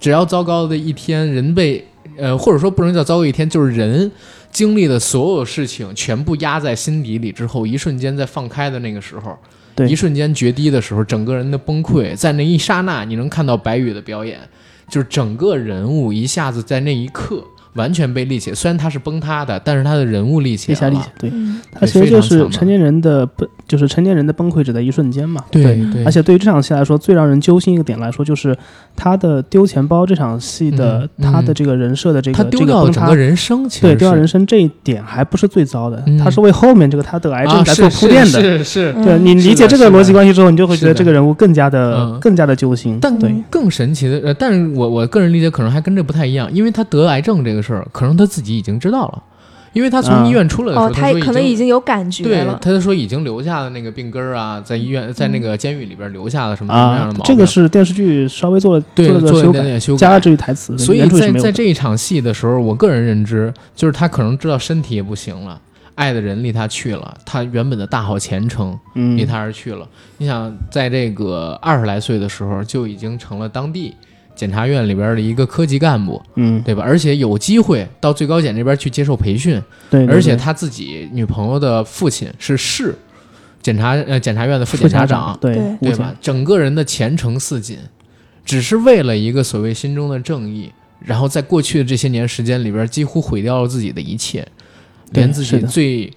只要糟糕的一天，人被呃或者说不能叫糟糕一天，就是人经历的所有事情全部压在心底里之后，一瞬间在放开的那个时候。对一瞬间决堤的时候，整个人的崩溃，在那一刹那，你能看到白宇的表演，就是整个人物一下子在那一刻完全被立起来。虽然他是崩塌的，但是他的人物立起来了。立下立下，对，嗯。它其实就是成年人的崩，就是成年人的崩溃只在一瞬间嘛。对对，而且对于这场戏来说，最让人揪心一个点来说，就是他的丢钱包这场戏的、嗯他的这个人设的这个这个崩塌丢掉了整个，人生，其实对丢掉人生这一点还不是最糟的，嗯。他是为后面这个他得癌症啊来做铺垫的。是是对你理解这个逻辑关系之后，你就会觉得这个人物更加的、嗯。更加的揪心。但对。更神奇的，呃，但是我我个人理解可能还跟这不太一样，因为他得癌症这个事儿，可能他自己已经知道了，因为他从啊医院出来的时候，哦，他说可能已经有感觉对，了。他就说已经留下了那个病根儿啊，在医院在那个监狱里边留下了什么什么样的毛病，，啊这个是电视剧稍微做了对做了点点修改，加了这句台词，所以在。在这一场戏的时候，我个人认知就是他可能知道身体也不行了，爱的人离他去了，他原本的大好前程嗯离他而去了。你想，在这个二十来岁的时候就已经成了当地检察院里边的一个科级干部，嗯，对吧？而且有机会到最高检这边去接受培训，对，对对而且他自己女朋友的父亲是市检察呃检察院的副检察长，对对吧？整个人的前程似锦，只是为了一个所谓心中的正义，然后在过去的这些年时间里边，几乎毁掉了自己的一切，连自己最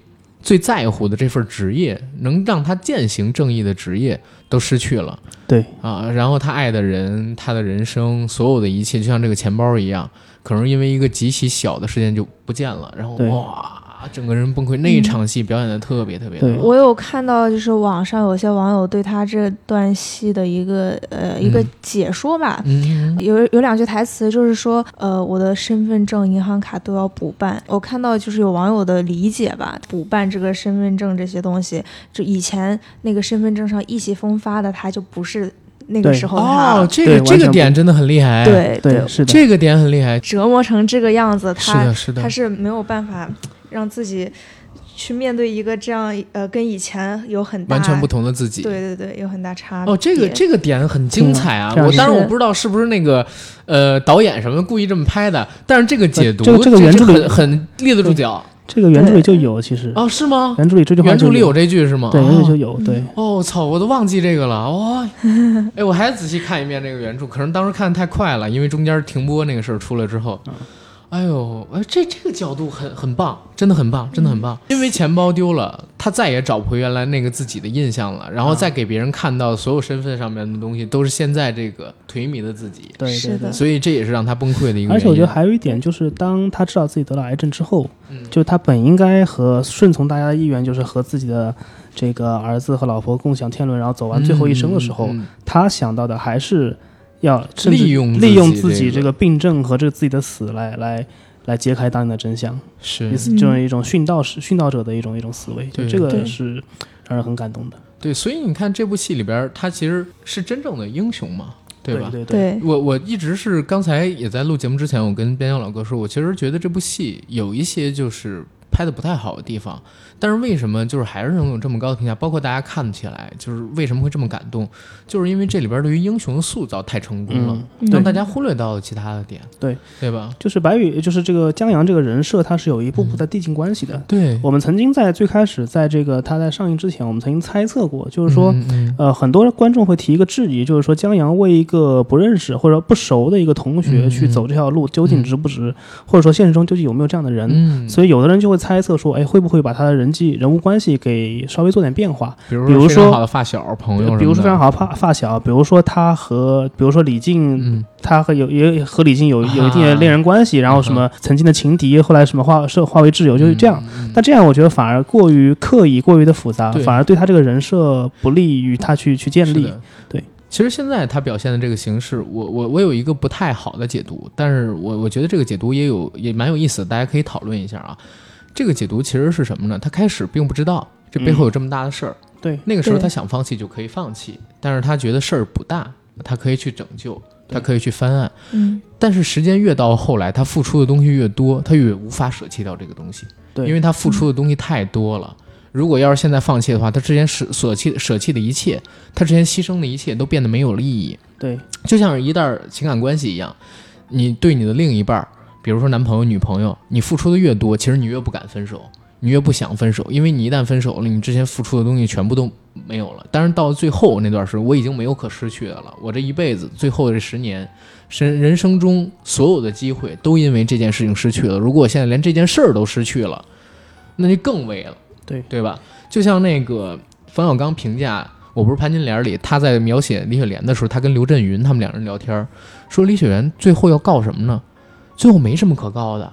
最在乎的这份职业，能让他践行正义的职业都失去了对啊！然后他爱的人，他的人生，所有的一切，就像这个钱包一样，可能因为一个极其小的事件就不见了，然后哇，整个人崩溃。那一场戏表演的特别特别的对，我有看到，就是网上有些网友对他这段戏的一个呃一个嗯。解说吧，嗯，有有两句台词，就是说，呃，我的身份证、银行卡都要补办。我看到就是有网友的理解吧，补办这个身份证这些东西，就以前那个身份证上意气风发的他就不是那个时候他哦，这个这个点真的很厉害，，对对。是的，这个点很厉害，折磨成这个样子，是他的，是的。他，是没有办法让自己去面对一个这样呃跟以前有很大完全不同的自己。对对对，有很大差别。哦，这个这个点很精彩啊！我当然我不知道是不是那个呃导演什么故意这么拍的，但是这个解读这个这个原著里很很立得住脚这个原著里就有，其实哦，是吗？原著里这句原著里有这句是吗？对，原著里就哦有，对，哦，操！我都忘记这个了，哇！哎，我还仔细看一遍这个原著，可能当时看的太快了，因为中间停播那个事儿出来之后，哎呦，哎，这这个角度很很棒，真的很棒，真的很棒。因为钱包丢了，他再也找不回原来那个自己的印象了，然后再给别人看到所有身份上面的东西都是现在这个颓靡的自己，对对对是的。所以这也是让他崩溃的一个原因。而且我觉得还有一点就是，当他知道自己得了癌症之后，嗯就他本应该和顺从大家的意愿，就是和自己的这个儿子和老婆共享天伦，然后走完最后一生的时候，嗯嗯他想到的还是要甚至利用利用自己这个病症和这个自己的死来来来揭开当年的真相，是。意思就是一种殉道士殉道者的一种一种思维，就对这个是让人很感动的，对，所以你看这部戏里边，他其实是真正的英雄嘛，对吧？对对，我我一直是刚才也在录节目之前，我跟边疆老哥说，我其实觉得这部戏有一些就是拍的不太好的地方，但是为什么就是还是能有这么高的评价？包括大家看起来就是为什么会这么感动，就是因为这里边对于英雄的塑造太成功了，让大家忽略到了其他的点，对对吧？就是白宇，就是这个江阳这个人设，他是有一步步的递进关系的。对，我们曾经在最开始，在这个他在上映之前，我们曾经猜测过，就是说，嗯嗯呃，很多观众会提一个质疑，就是说江阳为一个不认识或者不熟的一个同学嗯去走这条路，究竟值不值，或者说现实中究竟有没有这样的人？嗯，所以有的人就会猜测说，哎，会不会把他的人际人物关系给稍微做点变化？比如说非常好的发小朋友比如说非常好的发发小，比如说他和，比如说李静，嗯，他和有也和李静有啊有一定的恋人关系，然后什么曾经的情敌，后来什么化是化为挚友，就是这样。嗯。嗯但这样我觉得反而过于刻意，过于的复杂，反而对他这个人设不利于他去去建立。对，其实现在他表现的这个形式，我我我有一个不太好的解读，但是我我觉得这个解读也有也蛮有意思的，大家可以讨论一下啊。这个解读其实是什么呢？他开始并不知道这背后有这么大的事儿，对那个时候他想放弃就可以放弃，但是他觉得事儿不大，他可以去拯救，他可以去翻案。嗯，但是时间越到后来，他付出的东西越多，他越无法舍弃掉这个东西，对因为他付出的东西太多了。如果要是现在放弃的话，他之前舍舍弃舍弃的一切，他之前牺牲的一切都变得没有了意义。对就像是一段情感关系一样，你对你的另一半儿，比如说男朋友、女朋友，你付出的越多，其实你越不敢分手，你越不想分手，因为你一旦分手了，你之前付出的东西全部都没有了。但是到最后那段时间，我已经没有可失去的了。我这一辈子，最后这十年，人人生中所有的机会都因为这件事情失去了。如果我现在连这件事儿都失去了，那就更危了。对对吧？就像那个冯小刚评价，我不是潘金莲里，他在描写李雪莲的时候，他跟刘震云他们两人聊天，说李雪莲最后要告什么呢？最后没什么可告的，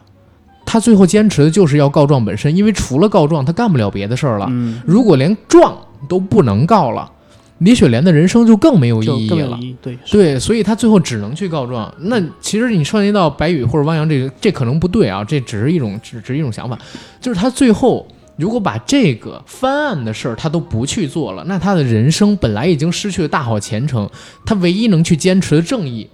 他最后坚持的就是要告状本身，因为除了告状，他干不了别的事儿了。嗯，如果连状都不能告了，李雪莲的人生就更没有意义了。对，对，所以他最后只能去告状。那其实你涉及到白宇或者汪洋这个，这可能不对啊，这只是一种只只是一种想法，就是他最后如果把这个翻案的事儿他都不去做了，那他的人生本来已经失去了大好前程，他唯一能去坚持的正义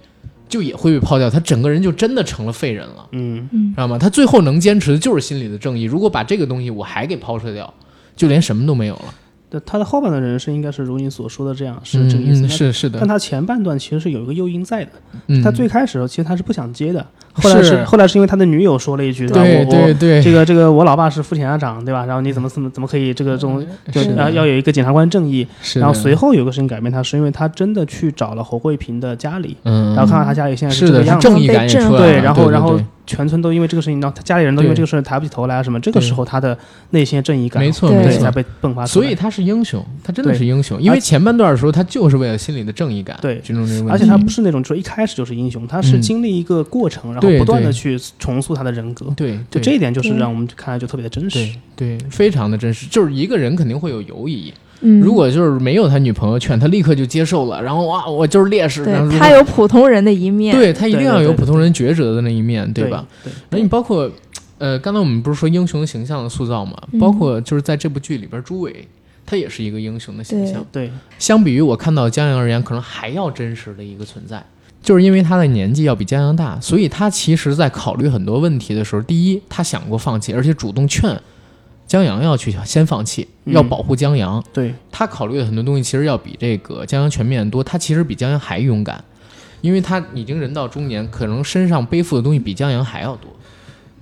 就也会被抛掉，他整个人就真的成了废人了，嗯，知道吗？他最后能坚持的就是心里的正义。如果把这个东西我还给抛射掉，就连什么都没有了。对，他的后半段人生应该是如你所说的这样，是嗯这个意思。嗯是是的但，他前半段其实是有一个诱因在的。嗯他最开始的时候其实他是不想接的，后来是是后来是因为他的女友说了一句，吧对我对对，我这个这个我老爸是副检察长，对吧？然后你怎么怎么怎么可以这个这种就是的要要有一个检察官正义？是然后随后有个事情改变他，是因为他真的去找了侯慧平的家里，嗯，然后看到他家里现在是这个样子，正义感也出来了，对，然后然后对全村都因为这个事情，然后他家里人都因为这个事抬不起头来啊什么，这个时候他的内心的正义感，没错对没错。才被迸发出来。所以他是英雄，他真的是英雄，因为前半段的时候，他就是为了心里的正义感，对。而且他不是那种说一开始就是英雄，他是嗯。经历一个过程，然后不断的去重塑他的人格。对，对。就这一点，就是让我们看来就特别的真实。对。对非常的真实，就是一个人肯定会有犹疑，嗯，如果就是没有他女朋友劝，他立刻就接受了，然后哇，我就是烈士，对他有普通人的一面，对他一定要有普通人抉择的那一面，对对吧？？对，那你包括，呃，刚才我们不是说英雄形象的塑造嘛，嗯包括就是在这部剧里边，朱伟他也是一个英雄的形象。对，相比于我看到江阳而言，可能还要真实的一个存在，就是因为他的年纪要比江阳大，所以他其实在考虑很多问题的时候，第一，他想过放弃，而且主动劝江阳要去先放弃，嗯要保护江阳。对，他考虑的很多东西其实要比这个江阳全面多，他其实比江阳还勇敢，因为他已经人到中年，可能身上背负的东西比江阳还要多。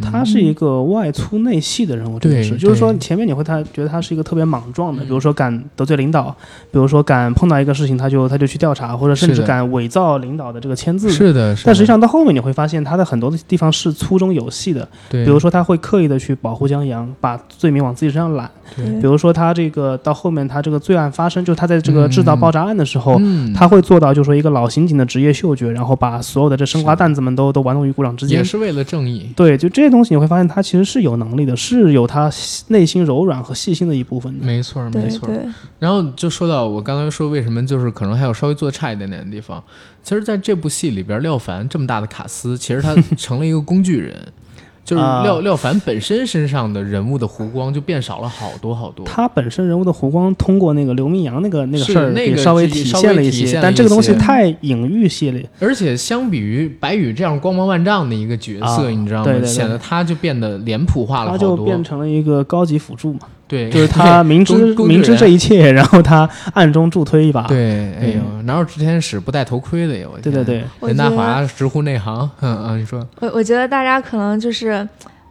他是一个外粗内细的人，我觉得对是，就是说前面你会他觉得他是一个特别莽撞的，嗯。比如说敢得罪领导，比如说敢碰到一个事情他就他就去调查，或者甚至敢伪造领导的这个签字。是的，是的。但实际上到后面你会发现，他的很多的地方是粗中有细的，对，比如说他会刻意的去保护江阳，把罪名往自己身上揽。对。比如说他这个到后面他这个罪案发生，就是他在这个制造爆炸案的时候，嗯，他会做到就是说一个老刑警的职业嗅觉，然后把所有的这生瓜蛋子们都都玩弄于股掌之间。也。是为了正义。对，就这些东西你会发现他其实是有能力的，是有他内心柔软和细心的一部分的。没错，没错。对，然后就说到我刚才说为什么就是可能还有稍微做差一点点的地方，其实在这部戏里边，廖凡这么大的卡司，其实他成了一个工具人，就是啊廖廖凡本身身上的人物的弧光就变少了好多好多。他本身人物的弧光通过那个刘明阳那个那个是事儿那个给稍微体现了一些，但这个东西太隐喻系列。而且相比于白宇这样光芒万丈的一个角色，啊你知道吗？对对对显得他就变得脸谱化了他好多。就变成了一个高级辅助嘛，对，就是他 明知明知这一切，然后他暗中助推一把。对，哎呦，哪有指天使不戴头盔的呀？我天对对对，我任达华直呼内行。嗯嗯，你说我我觉得大家可能就是，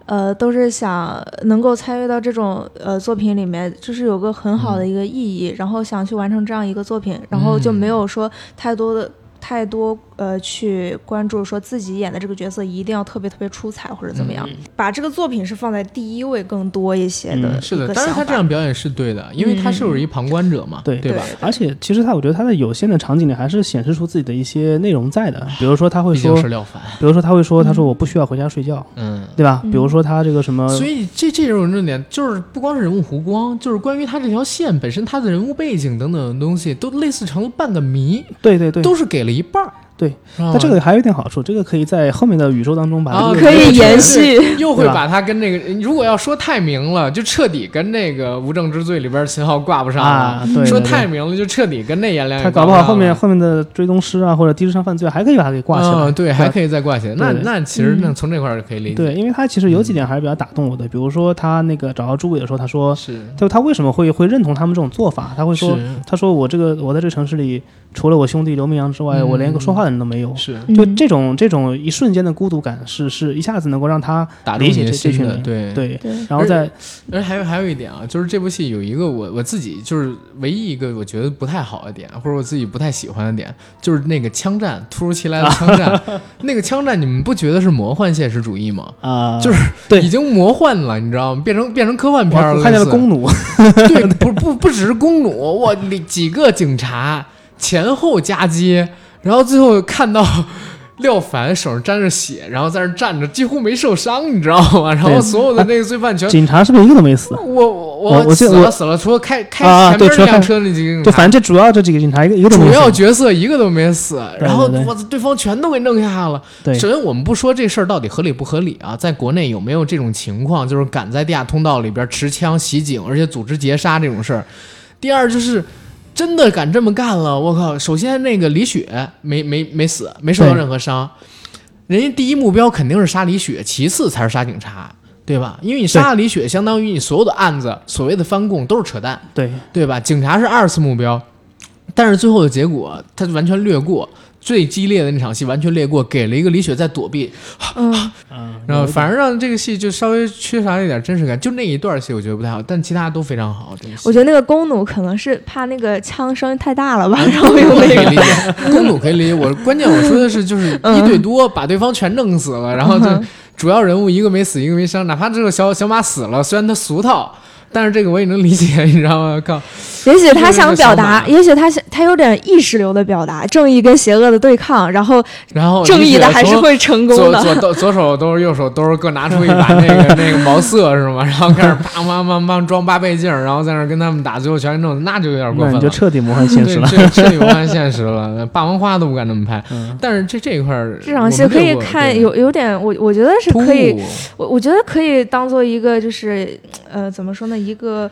呃，都是想能够参与到这种呃作品里面，就是有个很好的一个意义，然后想去完成这样一个作品，然后就没有说太多的。太多呃，去关注说自己演的这个角色一定要特别特别出彩或者怎么样，把这个作品是放在第一位更多一些的嗯是的，一个当然他这样表演是对的，因为他是有一旁观者嘛，对对吧？而且其实他，我觉得他在有限的场景里还是显示出自己的一些内容在的，比如说他会说，是廖凡，比如说他会说，他说我不需要回家睡觉，嗯。对吧？嗯。比如说他这个什么，所以这这种重点就是不光是人物弧光，就是关于他这条线本身，他的人物背景等等的东西，都类似成了半个谜，对对对，都是给了一半儿。对知道吗，但这个还有一点好处，这个可以在后面的宇宙当中把啊这个可以延续。又会把它跟那个，如果要说太明了，就彻底跟那个《无证之罪》里边秦昊挂不上了。啊，对，说太明了，就彻底跟那颜良他搞不好后面后面的追踪师啊，或者低智商犯罪还可以把它给挂起来。嗯，对，还可以再挂起来。那那其实嗯那从这块儿可以理解。对，因为他其实有几点还是比较打动我的，比如说他那个找到朱伟的时候，他说，是就他为什么会会认同他们这种做法？他会说，他说我这个我在这个城市里，除了我兄弟刘明阳之外，嗯我连个说话都没有。是就嗯这种这种一瞬间的孤独感是是一下子能够让他理解的心的，这这群人。对。对，对，然后再而还有还有一点啊，就是这部戏有一个我我自己就是唯一一个我觉得不太好的点，或者我自己不太喜欢的点，就是那个枪战，突如其来的枪战。那个枪战，你们不觉得是魔幻现实主义吗？啊，就是对已经魔幻了，你知道吗？变成变成科幻片了。看见了弓弩，对，不不不只是弓弩，我几个警察前后夹击，然后最后看到廖凡手上沾着血，然后在那站着，几乎没受伤，你知道吗？然后所有的那个罪犯全。警察是不是一个都没死？我我我死了死了，除了开开啊前面那辆车那几个警察就反正这主要这几个警察一个一个都没死。主要角色一个都没死，然后我操，对方全都给弄下了。对首先我们不说这事儿到底合理不合理啊，在国内有没有这种情况，就是敢在地下通道里边持枪袭警，而且组织劫杀这种事儿？第二就是。真的敢这么干了，我靠！首先那个李雪没没没死，没受到任何伤，人家第一目标肯定是杀李雪，其次才是杀警察，对吧？因为你杀了李雪，相当于你所有的案子，所谓的翻供都是扯淡。对对吧？警察是二次目标，但是最后的结果他完全略过，最激烈的那场戏完全略过，给了一个李雪在躲避，嗯，嗯，然后反而让这个戏就稍微缺少了一点真实感。就那一段戏我觉得不太好，但其他都非常好。这个我觉得那个弓弩可能是怕那个枪声音太大了吧，然后用可以那个理解，公主可以理解。我关键我说的是，就是一对多把对方全弄死了，然后这嗯主要人物一个没死，一个没伤，哪怕这个小小马死了，虽然他俗套，但是这个我也能理解，你知道吗？靠，也许他想表达，也许他想他有点意识流的表达，正义跟邪恶的对抗，然后然后正义的还是会成功的。左左左手兜，右手兜，各拿出一把那个 那个毛瑟是吗？然后开始砰砰砰砰装八倍镜，然后在那儿跟他们打，最后全弄，那就有点过那分了。你就彻底魔幻现实了。这彻底魔幻现实了，霸王花都不敢那么拍。嗯，但是这这一块儿，这场戏可以看有有点，我我觉得是可以，我我觉得可以当做一个就是呃怎么说呢，一个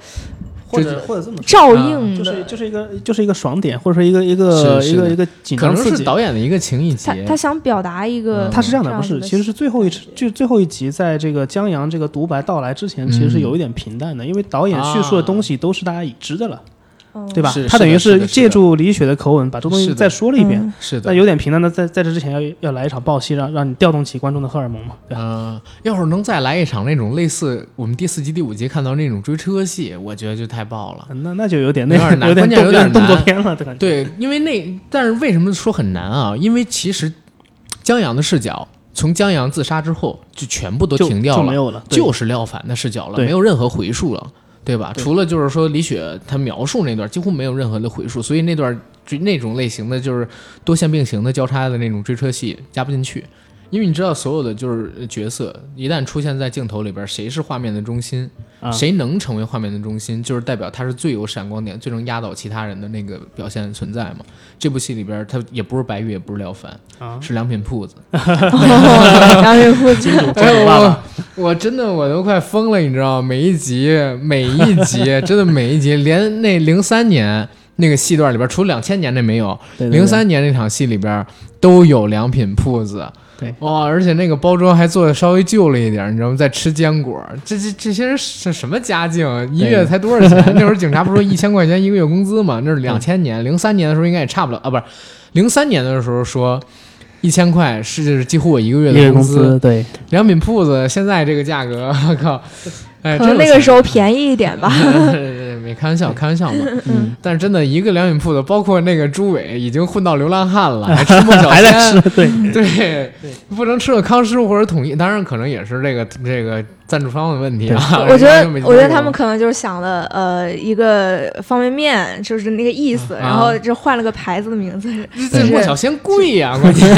或者或者这么，照啊应的，就是就是一个就是一个爽点，或者说一个一个一个一个紧可能是张刺激。导演的一个情意结。他。他想表达一个，嗯。他是这样的，不是，其实是最后一就最后一集，在这个江阳这个独白到来之前，其实是有一点平淡的，因为导演叙述的东西都是大家已知的了，嗯对吧？他等于是借助李雪的口吻把这东西再说了一遍，嗯是的那，有点平淡的，在在这之前要要来一场爆戏，让让你调动起观众的荷尔蒙嘛，对吧？嗯，要是能再来一场那种类似我们第四集、第五集看到那种追车戏，我觉得就太爆了。那那就有点那有点难有点关键有点动动作片了，这感觉。对，因为那，但是为什么说很难啊？因为其实江阳的视角，从江阳自杀之后就全部都停掉了，就没有了，就是廖凡的视角了，没有任何回溯了，对吧？对除了就是说李雪她描述那段，几乎没有任何的回述，所以那段就那种类型的就是多线并行的交叉的那种追车戏加不进去。因为你知道，所有的就是角色一旦出现在镜头里边，谁是画面的中心，啊谁能成为画面的中心，就是代表他是最有闪光点、最能压倒其他人的那个表现存在嘛。这部戏里边，他也不是白玉，也不是廖凡，啊，是良品铺子。梁云父金主哎呦，爸爸我我真的我都快疯了，你知道吗？每一集每一集，真的每一集，连那零三年那个戏段里边，除了两千年那没有，零三年那场戏里边都有良品铺子。对哇，而且那个包装还做的稍微旧了一点，你知道吗？在吃坚果，这这这些人是什么家境？一月才多少钱？那会儿警察不说一千块钱一个月工资吗？那是两千年，零三年的时候应该也差不了啊，不是零三年的时候说一千块是几乎我一个月一个月工资。对，良品铺子现在这个价格，我靠，哎，可能那个时候便宜一点吧。没开玩笑，开玩笑嘛。嗯，但是真的，一个良品铺子，包括那个朱伟，已经混到流浪汉了，还吃莫小还在仙吃，，对，对，不能吃个康师傅或者统一，当然可能也是这个这个赞助商的问题啊。我觉得我觉得他们可能就是想了，呃，一个方便面，就是那个意思，啊然后就换了个牌子的名字。这这莫小仙贵呀，关键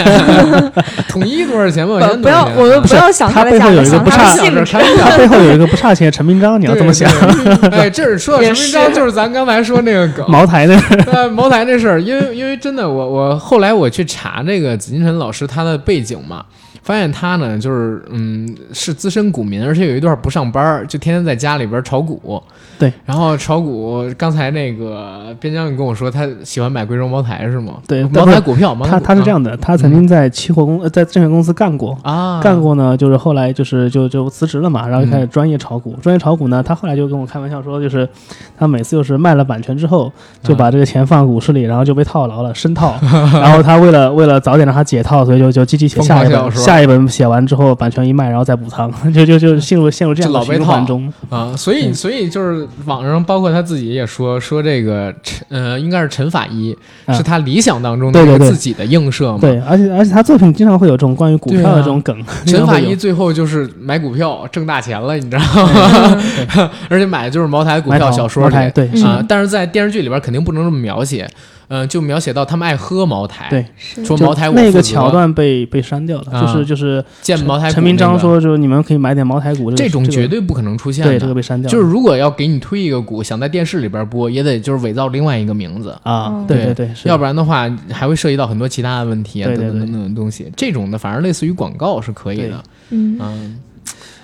统一多少钱？莫小仙不不要，我们不要想他的价格，背后有一个不差他背后有一个不差钱的陈明章，你要这么想。哎，这是说陈明章，就是咱刚才说那个梗。茅台的，呃，茅台那事儿，因为因为真的，我我后来我去查这个紫金陈老师他的背景嘛，发现他呢就是嗯是资深股民，而且有一段不上班儿，就天天在家里边炒股。对，然后炒股，刚才那个边疆跟我说他喜欢买贵州茅台是吗？对茅台股票，他他是这样的，他曾经在期货公呃在证券公司干过。啊，干过呢，就是后来就是就就辞职了嘛，然后就开始专业炒股。专业炒股呢，他后来就跟我开玩笑说，就是他每次就是卖了版权之后，就把这个钱放股市里，然后就被套牢了，深套。然后他为了为了早点让他解套，所以就就积极写下一本，疯狂小说下一本写完之后版权一卖，然后再补仓，就就就陷入陷入这样的老被循环中。啊，所以嗯所以就是网上包括他自己也说说这个陈呃应该是陈法医啊是他理想当中的自己的映射嘛。对，而且而且他作品经常会有这种关于股票的这种梗。经陈法医最后就是买股票挣大钱了，你知道吗？而且买的就是茅台股票小说里对，嗯啊，但是在电视剧里边肯定不能这么描写，嗯、就描写到他们爱喝茅台，对，说茅台那个桥段被被删掉了，啊就是就是见茅台股陈明章那个说，就是你们可以买点茅台股，这种绝对不可能出现的，对这个被删掉了，就是如果要给你推一个股，想在电视里边播，也得就是伪造另外一个名字，啊嗯，对对对，要不然的话还会涉及到很多其他的问题啊对对对等等等等东西。这种的反而类似于广告是可以的，嗯嗯。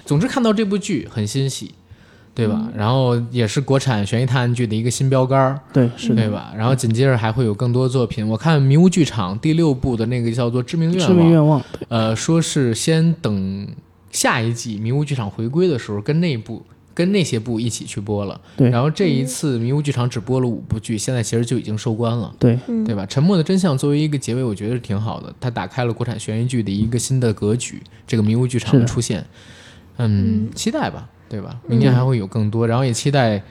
总之看到这部剧很欣喜，对吧？然后也是国产悬疑探案剧的一个新标杆儿，对是的对吧？然后紧接着还会有更多作品。我看迷雾剧场第六部的那个叫做《致命愿望致》，命愿望，呃，说是先等下一季迷雾剧场回归的时候，跟那部跟那些部一起去播了。对然后这一次迷雾剧场只播了五部剧，现在其实就已经收官了，对嗯对吧？沉默的真相作为一个结尾，我觉得是挺好的，它打开了国产悬疑剧的一个新的格局。这个迷雾剧场的的出现，嗯，嗯期待吧，对吧？明年还会有更多，然后也期待，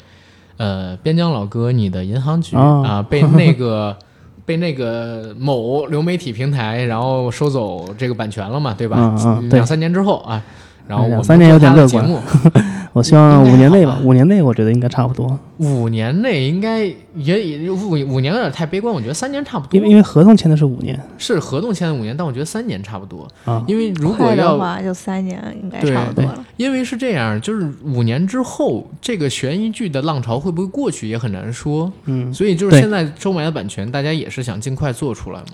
呃，边疆老哥你的银行局、哦啊，被那个。被那个某流媒体平台，然后收走这个版权了嘛，对吧？嗯嗯对两三年之后啊，然后我们两三年有点乐观做他的节目，我希望五年内吧五年内我觉得应该差不多，五年内应该也也五五年有点太悲观，我觉得三年差不多。因为因为合同签的是五年是合同签的五年，但我觉得三年差不多。啊，因为如果快的要话就三年应该差不多了。因为是这样，就是五年之后，这个悬疑剧的浪潮会不会过去也很难说。嗯，所以就是现在收买的版权，大家也是想尽快做出来嘛。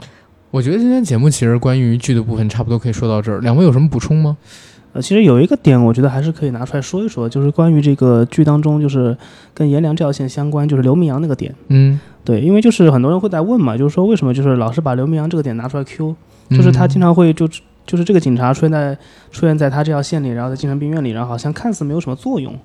我觉得今天节目其实关于剧的部分差不多可以说到这儿，两位有什么补充吗？呃，其实有一个点，我觉得还是可以拿出来说一说，就是关于这个剧当中，就是跟颜良这条线相关，就是刘明阳那个点。嗯，对，因为就是很多人会在问嘛，就是说为什么就是老是把刘明阳这个点拿出来 Q，就是他经常会就就是这个警察出现在出现在他这条线里，然后在精神病院里，然后好像看似没有什么作用。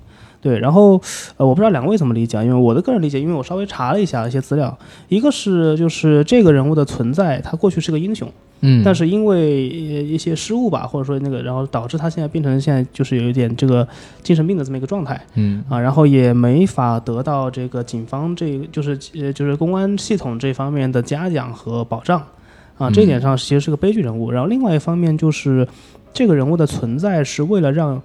对，然后呃，我不知道两位怎么理解啊，因为我的个人理解，因为我稍微查了一下一些资料，一个是就是这个人物的存在，他过去是个英雄，嗯，但是因为呃一些失误吧，或者说那个，然后导致他现在变成现在就是有一点这个精神病的这么一个状态嗯啊，然后也没法得到这个警方这就是呃就是公安系统这方面的嘉奖和保障啊，这一点上其实是个悲剧人物。然后另外一方面就是这个人物的存在是为了让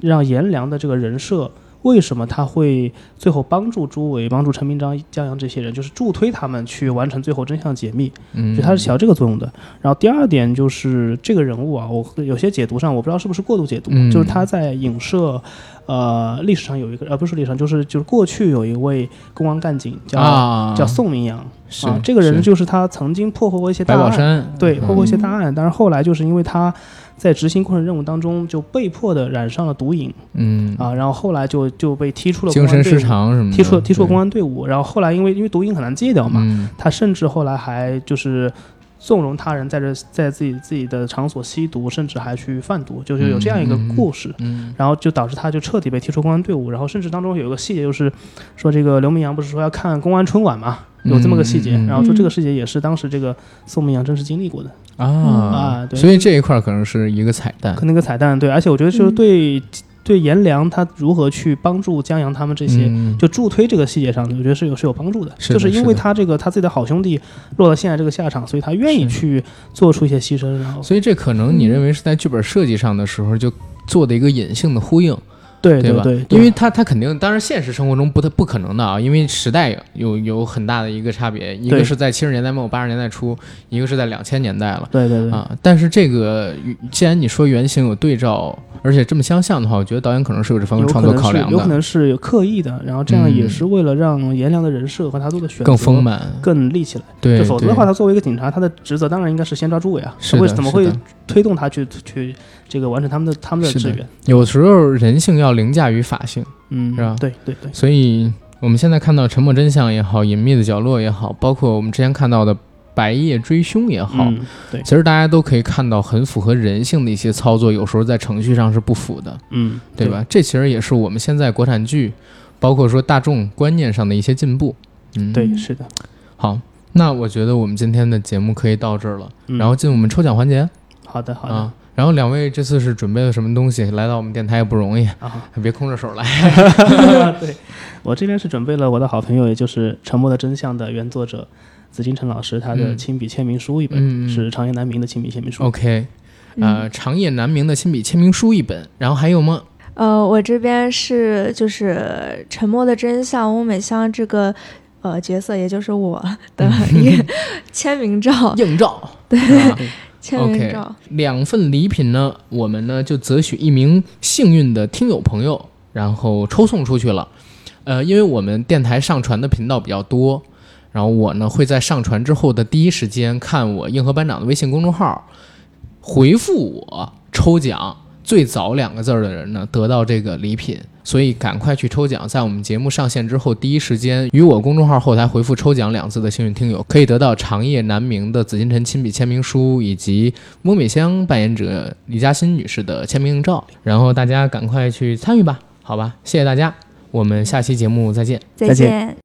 让颜良的这个人设。为什么他会最后帮助朱伟、帮助陈明章、江阳这些人，就是助推他们去完成最后真相解密？嗯，就他是起到这个作用的。然后第二点就是这个人物啊，我有些解读上我不知道是不是过度解读，嗯。就是他在影射，呃，历史上有一个呃不是历史上，就是就是过去有一位公安干警叫、啊，叫宋明阳是啊，这个人就是他曾经破获过一些大案，对，破获一些嗯大案，但是后来就是因为他在执行过程任务当中就被迫的染上了毒瘾。嗯。啊，然后后来就就被踢出了精神失公安队伍，常什么的，踢出了踢出了公安队伍，然后后来因为因为毒瘾很难戒掉嘛，嗯。他甚至后来还就是纵容他人在这在自己自己的场所吸毒，甚至还去贩毒，就是有这样一个故事。嗯然后就导致他就彻底被踢出公安队伍，然后甚至当中有一个细节，就是说这个刘明阳不是说要看公安春晚嘛，有这么个细节，然后说这个细节也是当时这个宋明阳真实经历过的，啊啊对。所以这一块可能是一个彩蛋，可那个彩蛋对，而且我觉得就是对、对颜良他如何去帮助江阳他们这些。嗯就助推这个细节上，我觉得是有是有帮助的，是的就是因为他这个他自己的好兄弟落到现在这个下场，所以他愿意去做出一些牺牲，然后所以这可能你认为是在剧本设计上的时候就做的一个隐性的呼应，吧？对对吧，因为他他肯定，当然现实生活中不太不可能的啊，因为时代有有很大的一个差别，一个是在七十年代末八十年代初，一个是在两千年代了。对对对，啊，但是这个既然你说原型有对照，而且这么相像的话，我觉得导演可能是有这方面创作考量的有可，能是有刻意的，然后这样嗯。也是为了让颜良的人设和他做的选择更丰满。更立起来。对，就否则的话，他作为一个警察，他的职责当然应该是先抓朱伟啊，是的为怎么会推动他去去这个完成他们的他们的志愿？有时候人性要凌驾于法性，嗯，是吧对对对，所以我们现在看到《沉默真相》也好，《隐秘的角落》也好，包括我们之前看到的《白夜追凶》也好，嗯对，其实大家都可以看到很符合人性的一些操作，有时候在程序上是不符的，嗯，对吧？这其实也是我们现在国产剧，包括说大众观念上的一些进步。嗯，对？对，是的。好，那我觉得我们今天的节目可以到这儿了，嗯然后进我们抽奖环节好的好的啊。然后两位这次是准备了什么东西？来到我们电台也不容易，啊，别空着手来。对 我这边是准备了我的好朋友，也就是《沉默的真相》的原作者紫金陈老师他的嗯亲笔签名书一本，是长夜难明的亲笔签名书。OK，嗯呃，长夜难明的亲笔签名书一本，然后还有吗？呃，我这边是就是《沉默的真相》翁美香这个呃角色，也就是我的一个签名照，硬照。对 OK 照。两份礼品呢，我们呢就择取一名幸运的听友朋友，然后抽送出去了。呃，因为我们电台上传的频道比较多，然后我呢会在上传之后的第一时间看我硬核班长的微信公众号，回复我抽奖最早两个字儿的人呢得到这个礼品。所以赶快去抽奖，在我们节目上线之后，第一时间与我公众号后台回复“抽奖”两字的幸运听友，可以得到长夜难明的紫禁城亲笔签名书，以及翁美香扮演者李嘉欣女士的签名照。然后大家赶快去参与吧，好吧？谢谢大家，我们下期节目再见。再见。